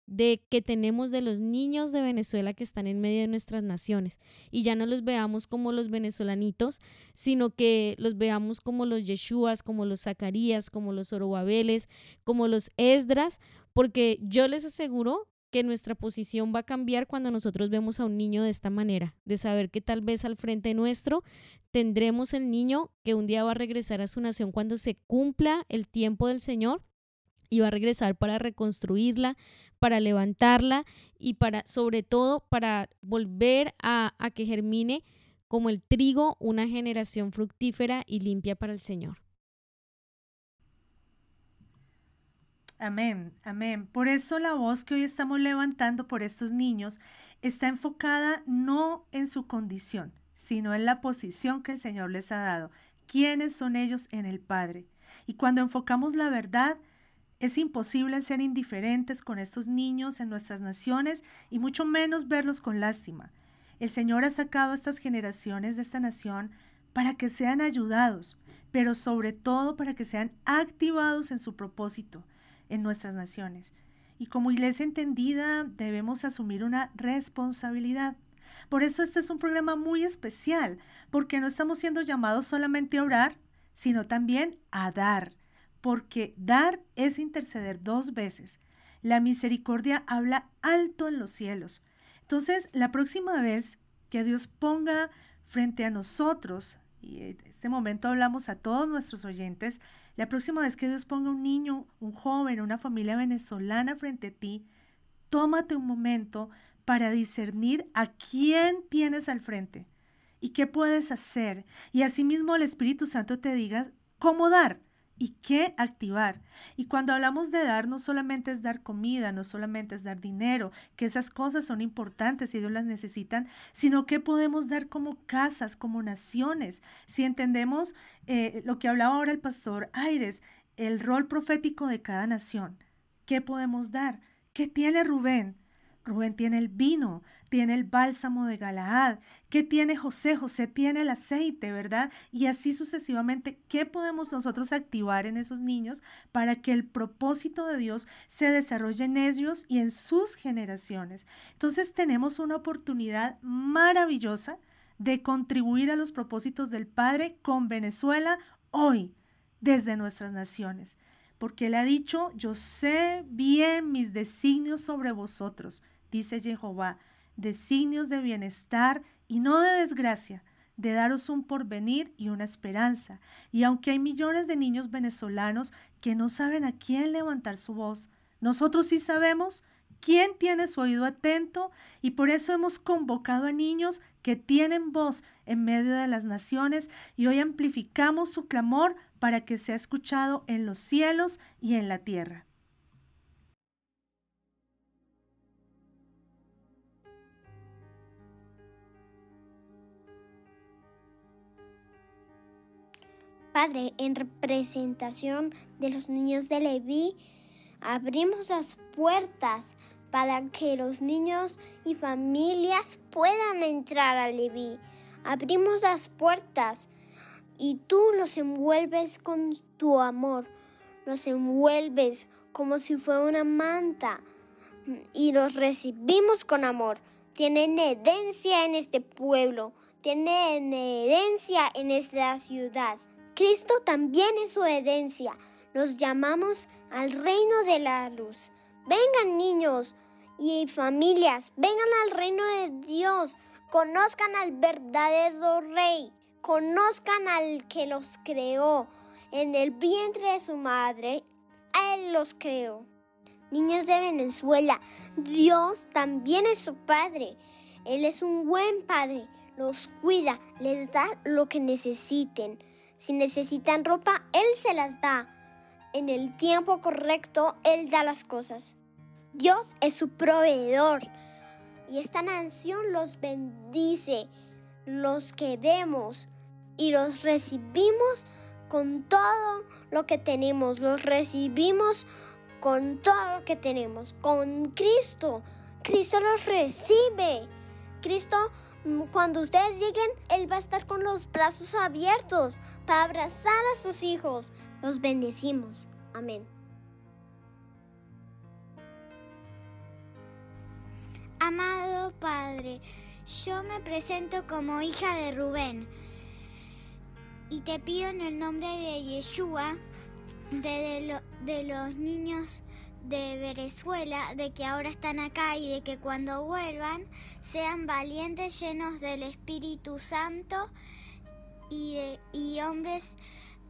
de que tenemos de los niños de Venezuela que están en medio de nuestras naciones. Y ya no los veamos como los venezolanitos, sino que los veamos como los Yeshuas, como los Zacarías, como los Orobabeles, como los Esdras, porque yo les aseguro que nuestra posición va a cambiar cuando nosotros vemos a un niño de esta manera, de saber que tal vez al frente nuestro tendremos el niño que un día va a regresar a su nación cuando se cumpla el tiempo del Señor y va a regresar para reconstruirla, para levantarla y para, sobre todo, para volver a, a que germine como el trigo una generación fructífera y limpia para el Señor. Amén, amén. Por eso la voz que hoy estamos levantando por estos niños está enfocada no en su condición, sino en la posición que el Señor les ha dado. ¿Quiénes son ellos en el Padre? Y cuando enfocamos la verdad, es imposible ser indiferentes con estos niños en nuestras naciones y mucho menos verlos con lástima. El Señor ha sacado a estas generaciones de esta nación para que sean ayudados, pero sobre todo para que sean activados en su propósito en nuestras naciones. Y como iglesia entendida debemos asumir una responsabilidad. Por eso este es un programa muy especial, porque no estamos siendo llamados solamente a orar, sino también a dar porque dar es interceder dos veces. La misericordia habla alto en los cielos. Entonces, la próxima vez que Dios ponga frente a nosotros, y en este momento hablamos a todos nuestros oyentes, la próxima vez que Dios ponga un niño, un joven, una familia venezolana frente a ti, tómate un momento para discernir a quién tienes al frente y qué puedes hacer. Y asimismo el Espíritu Santo te diga cómo dar y qué activar. Y cuando hablamos de dar, no solamente es dar comida, no solamente es dar dinero, que esas cosas son importantes y ellos las necesitan, sino que podemos dar como casas, como naciones. Si entendemos eh, lo que hablaba ahora el pastor Aires, el rol profético de cada nación, ¿qué podemos dar? ¿Qué tiene Rubén? Rubén tiene el vino, tiene el bálsamo de Galaad. ¿Qué tiene José? José tiene el aceite, ¿verdad? Y así sucesivamente, ¿qué podemos nosotros activar en esos niños para que el propósito de Dios se desarrolle en ellos y en sus generaciones? Entonces tenemos una oportunidad maravillosa de contribuir a los propósitos del Padre con Venezuela hoy, desde nuestras naciones. Porque Él ha dicho, yo sé bien mis designios sobre vosotros dice Jehová, designios de bienestar y no de desgracia, de daros un porvenir y una esperanza. Y aunque hay millones de niños venezolanos que no saben a quién levantar su voz, nosotros sí sabemos quién tiene su oído atento y por eso hemos convocado a niños que tienen voz en medio de las naciones y hoy amplificamos su clamor para que sea escuchado en los cielos y en la tierra. Padre, en representación de los niños de Leví, abrimos las puertas para que los niños y familias puedan entrar a Leví. Abrimos las puertas y tú los envuelves con tu amor. Los envuelves como si fuera una manta y los recibimos con amor. Tienen herencia en este pueblo, tienen herencia en esta ciudad. Cristo también es su herencia. Los llamamos al reino de la luz. Vengan niños y familias, vengan al reino de Dios. Conozcan al verdadero rey. Conozcan al que los creó. En el vientre de su madre, Él los creó. Niños de Venezuela, Dios también es su padre. Él es un buen padre. Los cuida, les da lo que necesiten. Si necesitan ropa, Él se las da. En el tiempo correcto, Él da las cosas. Dios es su proveedor. y esta nación los bendice, los queremos y los recibimos con todo lo que tenemos, los recibimos con todo lo que tenemos, con Cristo. Cristo los recibe. Cristo, cuando ustedes lleguen, Él va a estar con los brazos abiertos para abrazar a sus hijos. Los bendecimos. Amén. Amado Padre, yo me presento como hija de Rubén y te pido en el nombre de Yeshua, de, de, los niños de Venezuela, de que ahora están acá y de que cuando vuelvan sean valientes, llenos del Espíritu Santo y, y hombres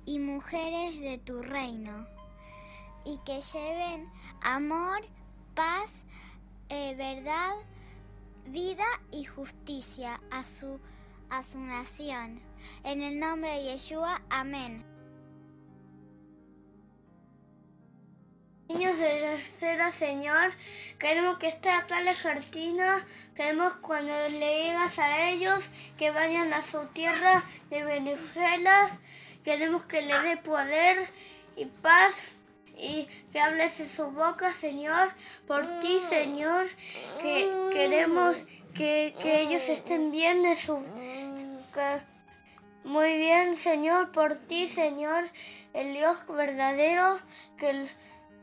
y mujeres de tu reino. Y que lleven amor, paz, eh, verdad, vida y justicia a su, a su nación. En el nombre de Yeshua, amén. Niños de la esfera, Señor, queremos que esté acá la Argentina, queremos cuando le digas a ellos que vayan a su tierra de Venezuela, queremos que le dé poder y paz y que hables en su boca, Señor, por ti, Señor, que queremos que, ellos estén bien de su... muy bien, Señor, por ti, Señor, el Dios verdadero, que el,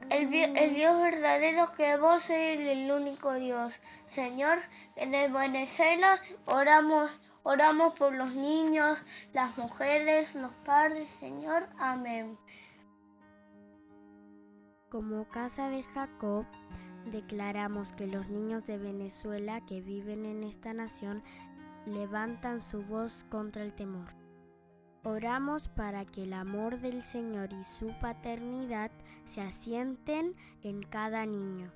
el, Dios verdadero que vos eres el único Dios. Señor, en el Venezuela oramos, oramos por los niños, las mujeres, los padres, Señor. Amén. Como casa de Jacob, declaramos que los niños de Venezuela que viven en esta nación levantan su voz contra el temor. Oramos para que el amor del Señor y su paternidad se asienten en cada niño.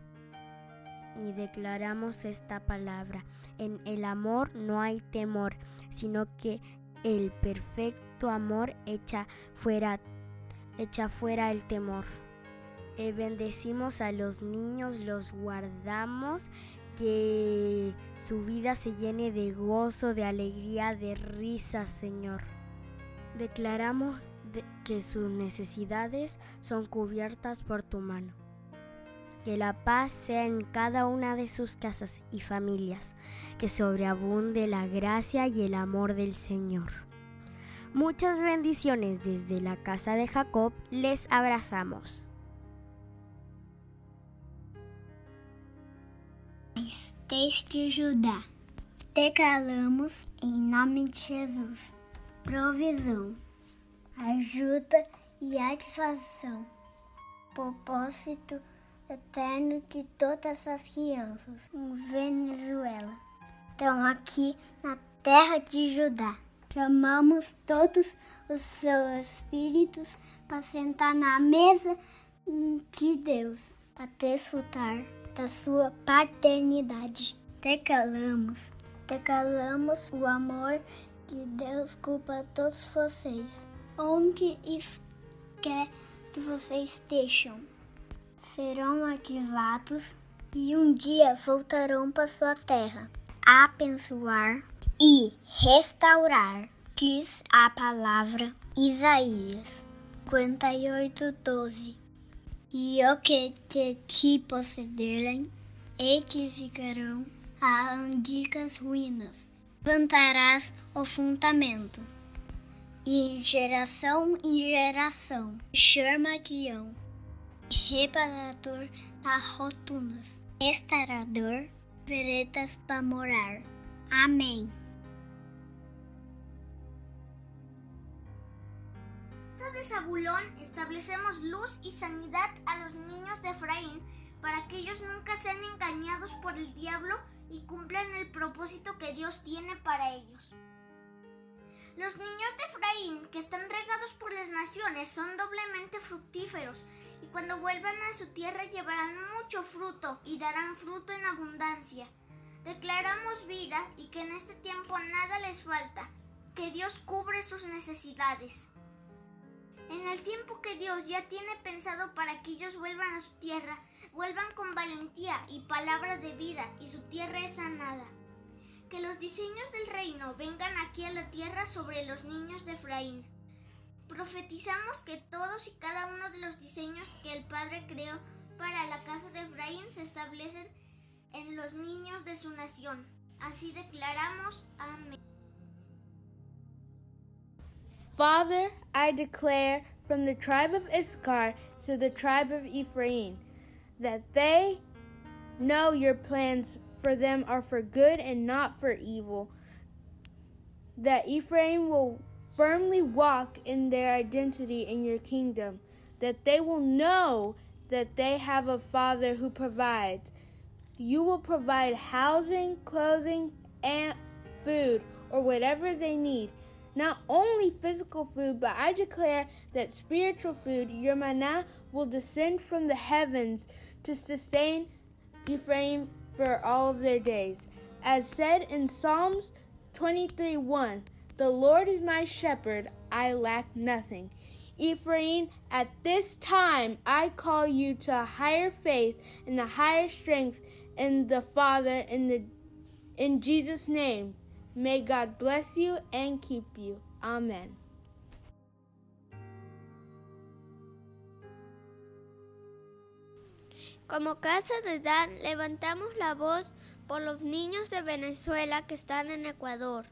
Y declaramos esta palabra. En el amor no hay temor, sino que el perfecto amor echa fuera, echa fuera el temor. Eh, bendecimos a los niños, los guardamos, que su vida se llene de gozo, de alegría, de risa, Señor. Declaramos que sus necesidades son cubiertas por tu mano. Que la paz sea en cada una de sus casas y familias, que sobreabunde la gracia y el amor del Señor. Muchas bendiciones desde la casa de Jacob, les abrazamos. Texto Judá. Declaramos em nome de Jesus provisão, ajuda e satisfação, propósito eterno de todas as crianças em Venezuela. Estão aqui na terra de Judá. Chamamos todos os seus espíritos para sentar na mesa de Deus, para desfrutar da sua paternidade. Declaramos, declaramos o amor que Deus culpa todos vocês, onde quer que vocês estejam. Serão ativados e um dia voltarão para sua terra, abençoar e restaurar, diz a palavra Isaías 58, 12. E o que te te possuírem, edificarão a antigas ruínas plantarás o fundamento, e geração em geração chamarão reparador das rotunas, restaurador veredas para morar. Amém. de Zabulón establecemos luz y sanidad a los niños de Efraín para que ellos nunca sean engañados por el diablo y cumplan el propósito que Dios tiene para ellos. Los niños de Efraín, que están regados por las naciones, son doblemente fructíferos, y cuando vuelvan a su tierra llevarán mucho fruto y darán fruto en abundancia. Declaramos vida y que en este tiempo nada les falta, que Dios cubre sus necesidades. En el tiempo que Dios ya tiene pensado para que ellos vuelvan a su tierra, vuelvan con valentía y palabras de vida y su tierra es sanada. Que los diseños del reino vengan aquí a la tierra sobre los niños de Efraín. Profetizamos que todos y cada uno de los diseños que el Padre creó para la casa de Efraín se establecen en los niños de su nación. Así declaramos. Amén. Father, I declare from the tribe of Issachar to the tribe of Ephraim that they know your plans for them are for good and not for evil. That Ephraim will firmly walk in their identity in your kingdom. That they will know that they have a Father who provides. You will provide housing, clothing, and food, or whatever they need. Not only physical food, but I declare that spiritual food, your manna, will descend from the heavens to sustain Ephraim for all of their days. As said in Psalms 23 1, The Lord is my shepherd, I lack nothing. Ephraim, at this time I call you to a higher faith and a higher strength in the Father in the in Jesus name. May God bless you and keep you. Amen. Como casa de Dan, levantamos la voz por los niños de Venezuela que están en Ecuador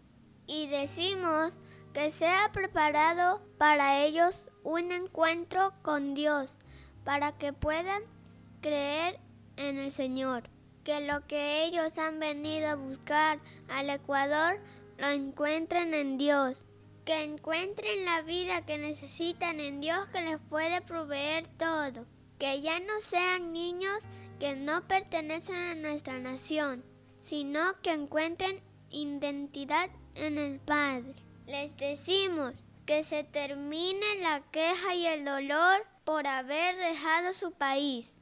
y decimos que sea preparado para ellos un encuentro con Dios, para que puedan creer en el Señor, que lo que ellos han venido a buscar al Ecuador lo encuentren en Dios, que encuentren la vida que necesitan en Dios que les puede proveer todo, que ya no sean niños que no pertenecen a nuestra nación, sino que encuentren identidad en el Padre. Les decimos que se termine la queja y el dolor por haber dejado su país,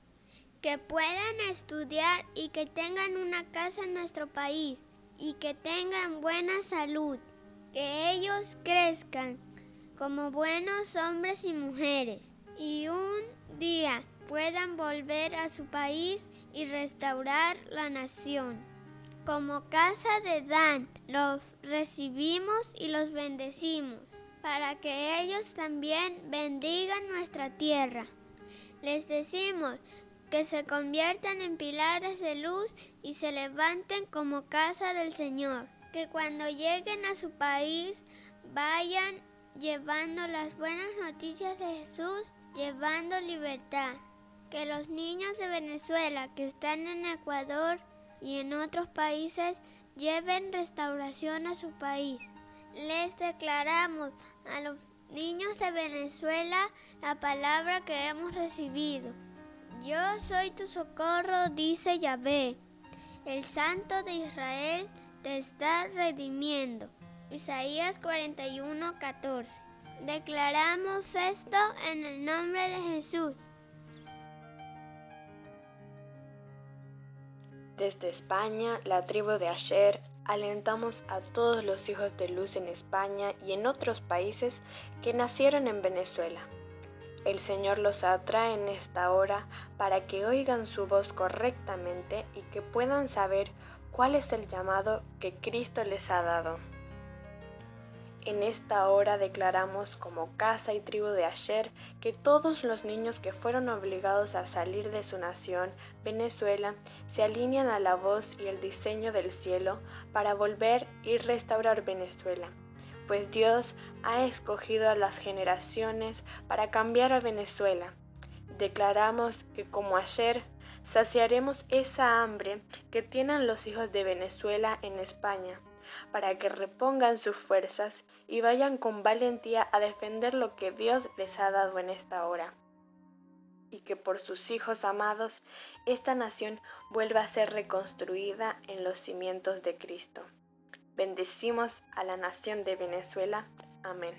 que puedan estudiar y que tengan una casa en nuestro país y que tengan buena salud, que ellos crezcan como buenos hombres y mujeres y un día puedan volver a su país y restaurar la nación. Como casa de Dan, los recibimos y los bendecimos, para que ellos también bendigan nuestra tierra. Les decimos que se conviertan en pilares de luz y se levanten como casa del Señor. Que cuando lleguen a su país vayan llevando las buenas noticias de Jesús, llevando libertad. Que los niños de Venezuela que están en Ecuador y en otros países lleven restauración a su país. Les declaramos a los niños de Venezuela la palabra que hemos recibido. Yo soy tu socorro, dice Yahvé. El Santo de Israel te está redimiendo. Isaías 41, 14. Declaramos esto en el nombre de Jesús. Desde España, la tribu de Asher, alentamos a todos los hijos de luz en España y en otros países que nacieron en Venezuela. El Señor los atrae en esta hora para que oigan su voz correctamente y que puedan saber cuál es el llamado que Cristo les ha dado. En esta hora declaramos como casa y tribu de Asher que todos los niños que fueron obligados a salir de su nación, Venezuela, se alinean a la voz y el diseño del cielo para volver y restaurar Venezuela, pues Dios ha escogido a las generaciones para cambiar a Venezuela. Declaramos que como Asher saciaremos esa hambre que tienen los hijos de Venezuela en España para que repongan sus fuerzas y vayan con valentía a defender lo que Dios les ha dado en esta hora. Y que por sus hijos amados esta nación vuelva a ser reconstruida en los cimientos de Cristo. Bendecimos a la nación de Venezuela. Amén.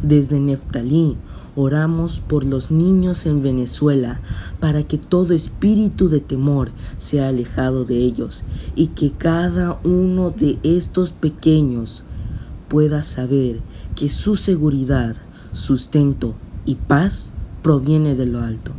Desde Neftalí Oramos por los niños en Venezuela para que todo espíritu de temor sea alejado de ellos y que cada uno de estos pequeños pueda saber que su seguridad sustento y paz proviene de lo alto.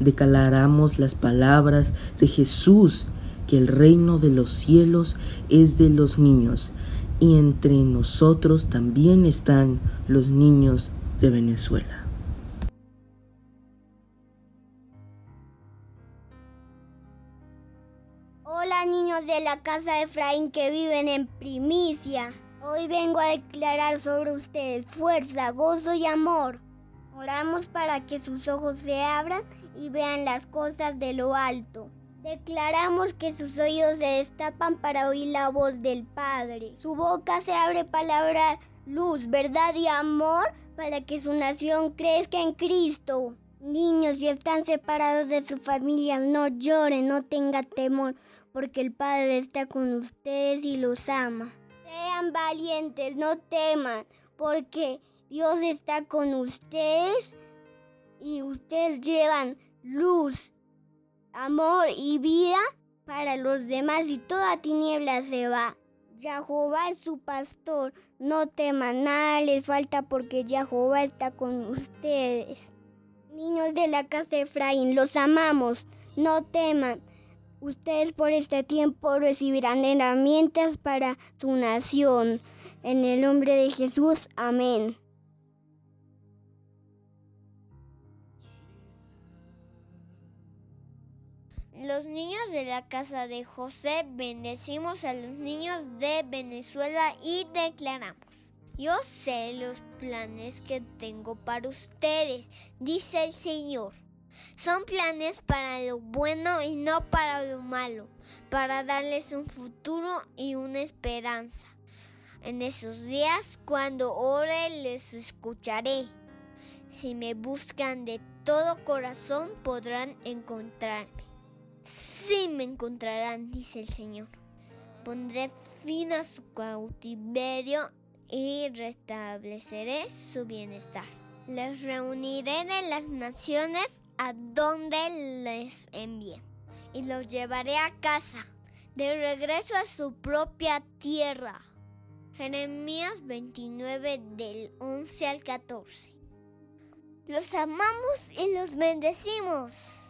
Declaramos las palabras de Jesús, que el reino de los cielos es de los niños, y entre nosotros también están los niños de Venezuela. Hola niños de la casa de Efraín que viven en primicia. Hoy vengo a declarar sobre ustedes fuerza, gozo y amor. Oramos para que sus ojos se abran y vean las cosas de lo alto. Declaramos que sus oídos se destapan para oír la voz del Padre. Su boca se abre para hablar luz, verdad y amor para que su nación crezca en Cristo. Niños, si están separados de su familia, no lloren, no tengan temor, porque el Padre está con ustedes y los ama. Sean valientes, no teman, porque Dios está con ustedes y ustedes llevan luz, amor y vida para los demás y toda tiniebla se va. Jehová es su pastor, no teman, nada les falta porque Jehová está con ustedes. Niños de la casa de Efraín, los amamos, no teman. Ustedes por este tiempo recibirán herramientas para tu nación. En el nombre de Jesús, amén. Los niños de la casa de José bendecimos a los niños de Venezuela y declaramos. Yo sé los planes que tengo para ustedes, dice el Señor son planes para lo bueno y no para lo malo, para darles un futuro y una esperanza. En esos días, cuando ore, les escucharé. Si me buscan de todo corazón, podrán encontrarme. Sí me encontrarán, dice el Señor. Pondré fin a su cautiverio y restableceré su bienestar. Les reuniré de las naciones a donde les envíe y los llevaré a casa, de regreso a su propia tierra. Jeremías 29 del 11 al 14. Los amamos y los bendecimos.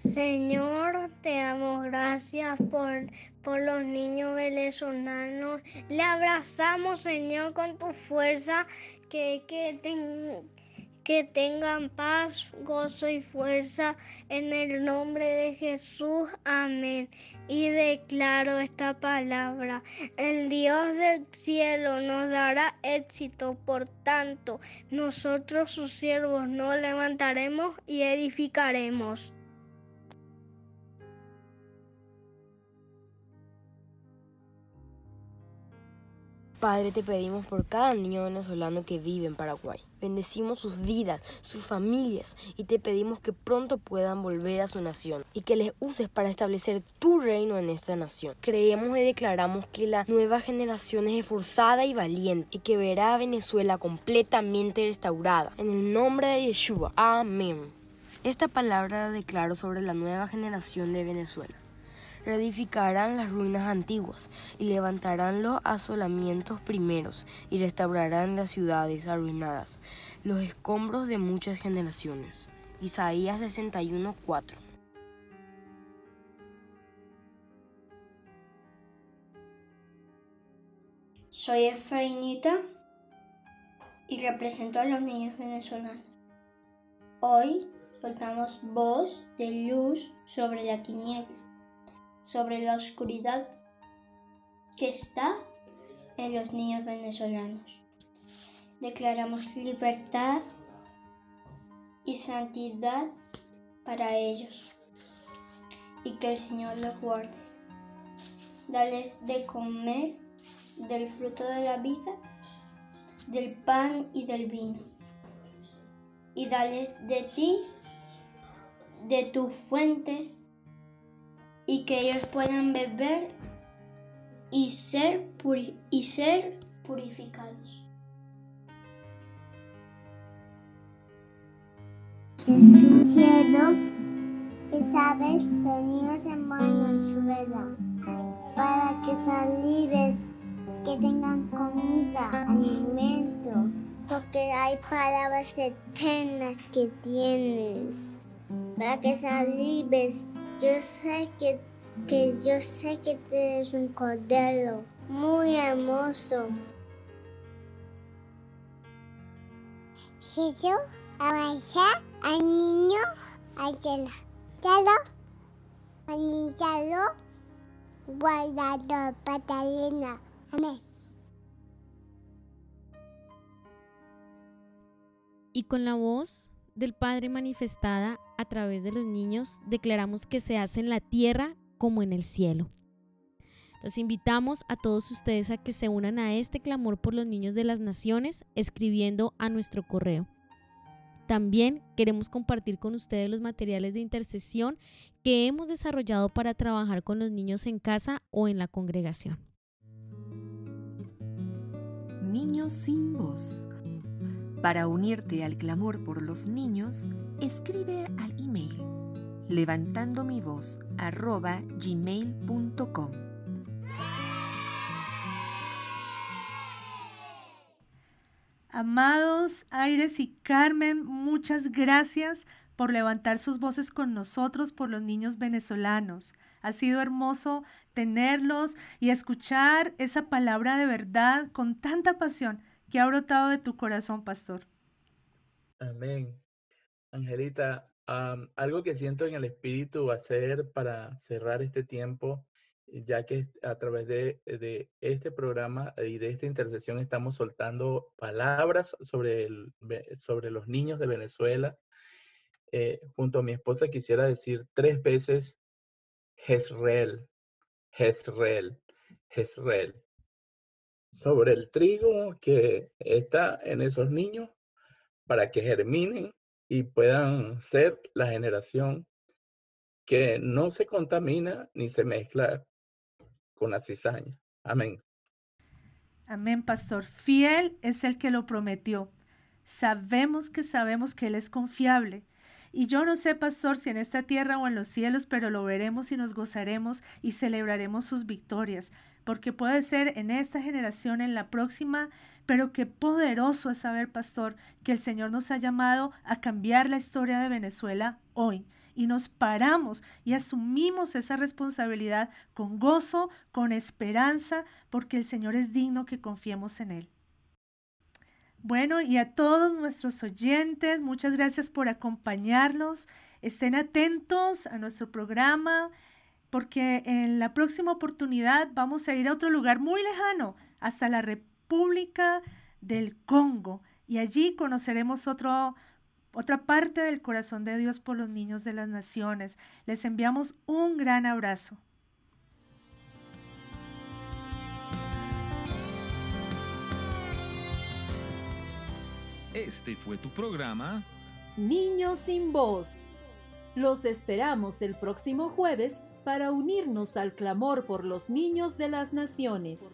Señor, te damos gracias por, por los niños venezolanos. Le abrazamos, Señor, con tu fuerza, que, que, que tengan paz, gozo y fuerza en el nombre de Jesús. Amén. Y declaro esta palabra. El Dios del cielo nos dará éxito. Por tanto, nosotros sus siervos nos levantaremos y edificaremos. Padre, te pedimos por cada niño venezolano que vive en Paraguay. Bendecimos sus vidas, sus familias y te pedimos que pronto puedan volver a su nación y que les uses para establecer tu reino en esta nación. Creemos y declaramos que la nueva generación es esforzada y valiente y que verá a Venezuela completamente restaurada. En el nombre de Yeshua. Amén. Esta palabra declaro sobre la nueva generación de Venezuela reedificarán las ruinas antiguas y levantarán los asolamientos primeros y restaurarán las ciudades arruinadas, los escombros de muchas generaciones. Isaías 61:4 Soy Efrainita y represento a los niños venezolanos. Hoy soltamos voz de luz sobre la tiniebla sobre la oscuridad que está en los niños venezolanos. Declaramos libertad y santidad para ellos y que el Señor los guarde. Dales de comer del fruto de la vida, del pan y del vino. Y dales de ti, de tu fuente y que ellos puedan beber y ser, y ser purificados. Jesús lleno que sabes, los niños en Venezuela, para que sean libres, que tengan comida, alimento, porque hay palabras eternas que tienes, para que sean libres. Yo sé que, que yo sé que tienes un cordero muy hermoso. Jesús avanza al niño Ayala. Yalo, anillalo, guardado patalina. Amén. Y con la voz del Padre manifestada a través de los niños, declaramos que se hace en la tierra como en el cielo. Los invitamos a todos ustedes a que se unan a este clamor por los niños de las naciones escribiendo a nuestro correo. También queremos compartir con ustedes los materiales de intercesión que hemos desarrollado para trabajar con los niños en casa o en la congregación. Niños sin voz. Para unirte al clamor por los niños, escribe al email levantando mi voz gmail.com. Amados Aires y Carmen, muchas gracias por levantar sus voces con nosotros por los niños venezolanos. Ha sido hermoso tenerlos y escuchar esa palabra de verdad con tanta pasión que ha brotado de tu corazón, pastor. Amén. Angelita, algo que siento en el espíritu hacer para cerrar este tiempo ya que a través de, este programa y de esta intercesión estamos soltando palabras sobre, sobre los niños de Venezuela. Eh, junto a mi esposa quisiera decir tres veces Jezreel, Jezreel, Jezreel. Sobre el trigo que está en esos niños para que germinen y puedan ser la generación que no se contamina ni se mezcla con la cizaña. Amén. Amén, pastor. Fiel es el que lo prometió. Sabemos que sabemos que Él es confiable. Y yo no sé, pastor, si en esta tierra o en los cielos, pero lo veremos y nos gozaremos y celebraremos sus victorias, porque puede ser en esta generación, en la próxima, pero qué poderoso es saber, pastor, que el Señor nos ha llamado a cambiar la historia de Venezuela hoy y nos paramos y asumimos esa responsabilidad con gozo, con esperanza, porque el Señor es digno que confiemos en Él. Bueno, y a todos nuestros oyentes, muchas gracias por acompañarnos. Estén atentos a nuestro programa porque en la próxima oportunidad vamos a ir a otro lugar muy lejano, hasta la República del Congo. Y allí conoceremos otro, otra parte del corazón de Dios por los niños de las naciones. Les enviamos un gran abrazo. Este fue tu programa Niños sin voz. Los esperamos el próximo jueves para unirnos al clamor por los niños de las naciones.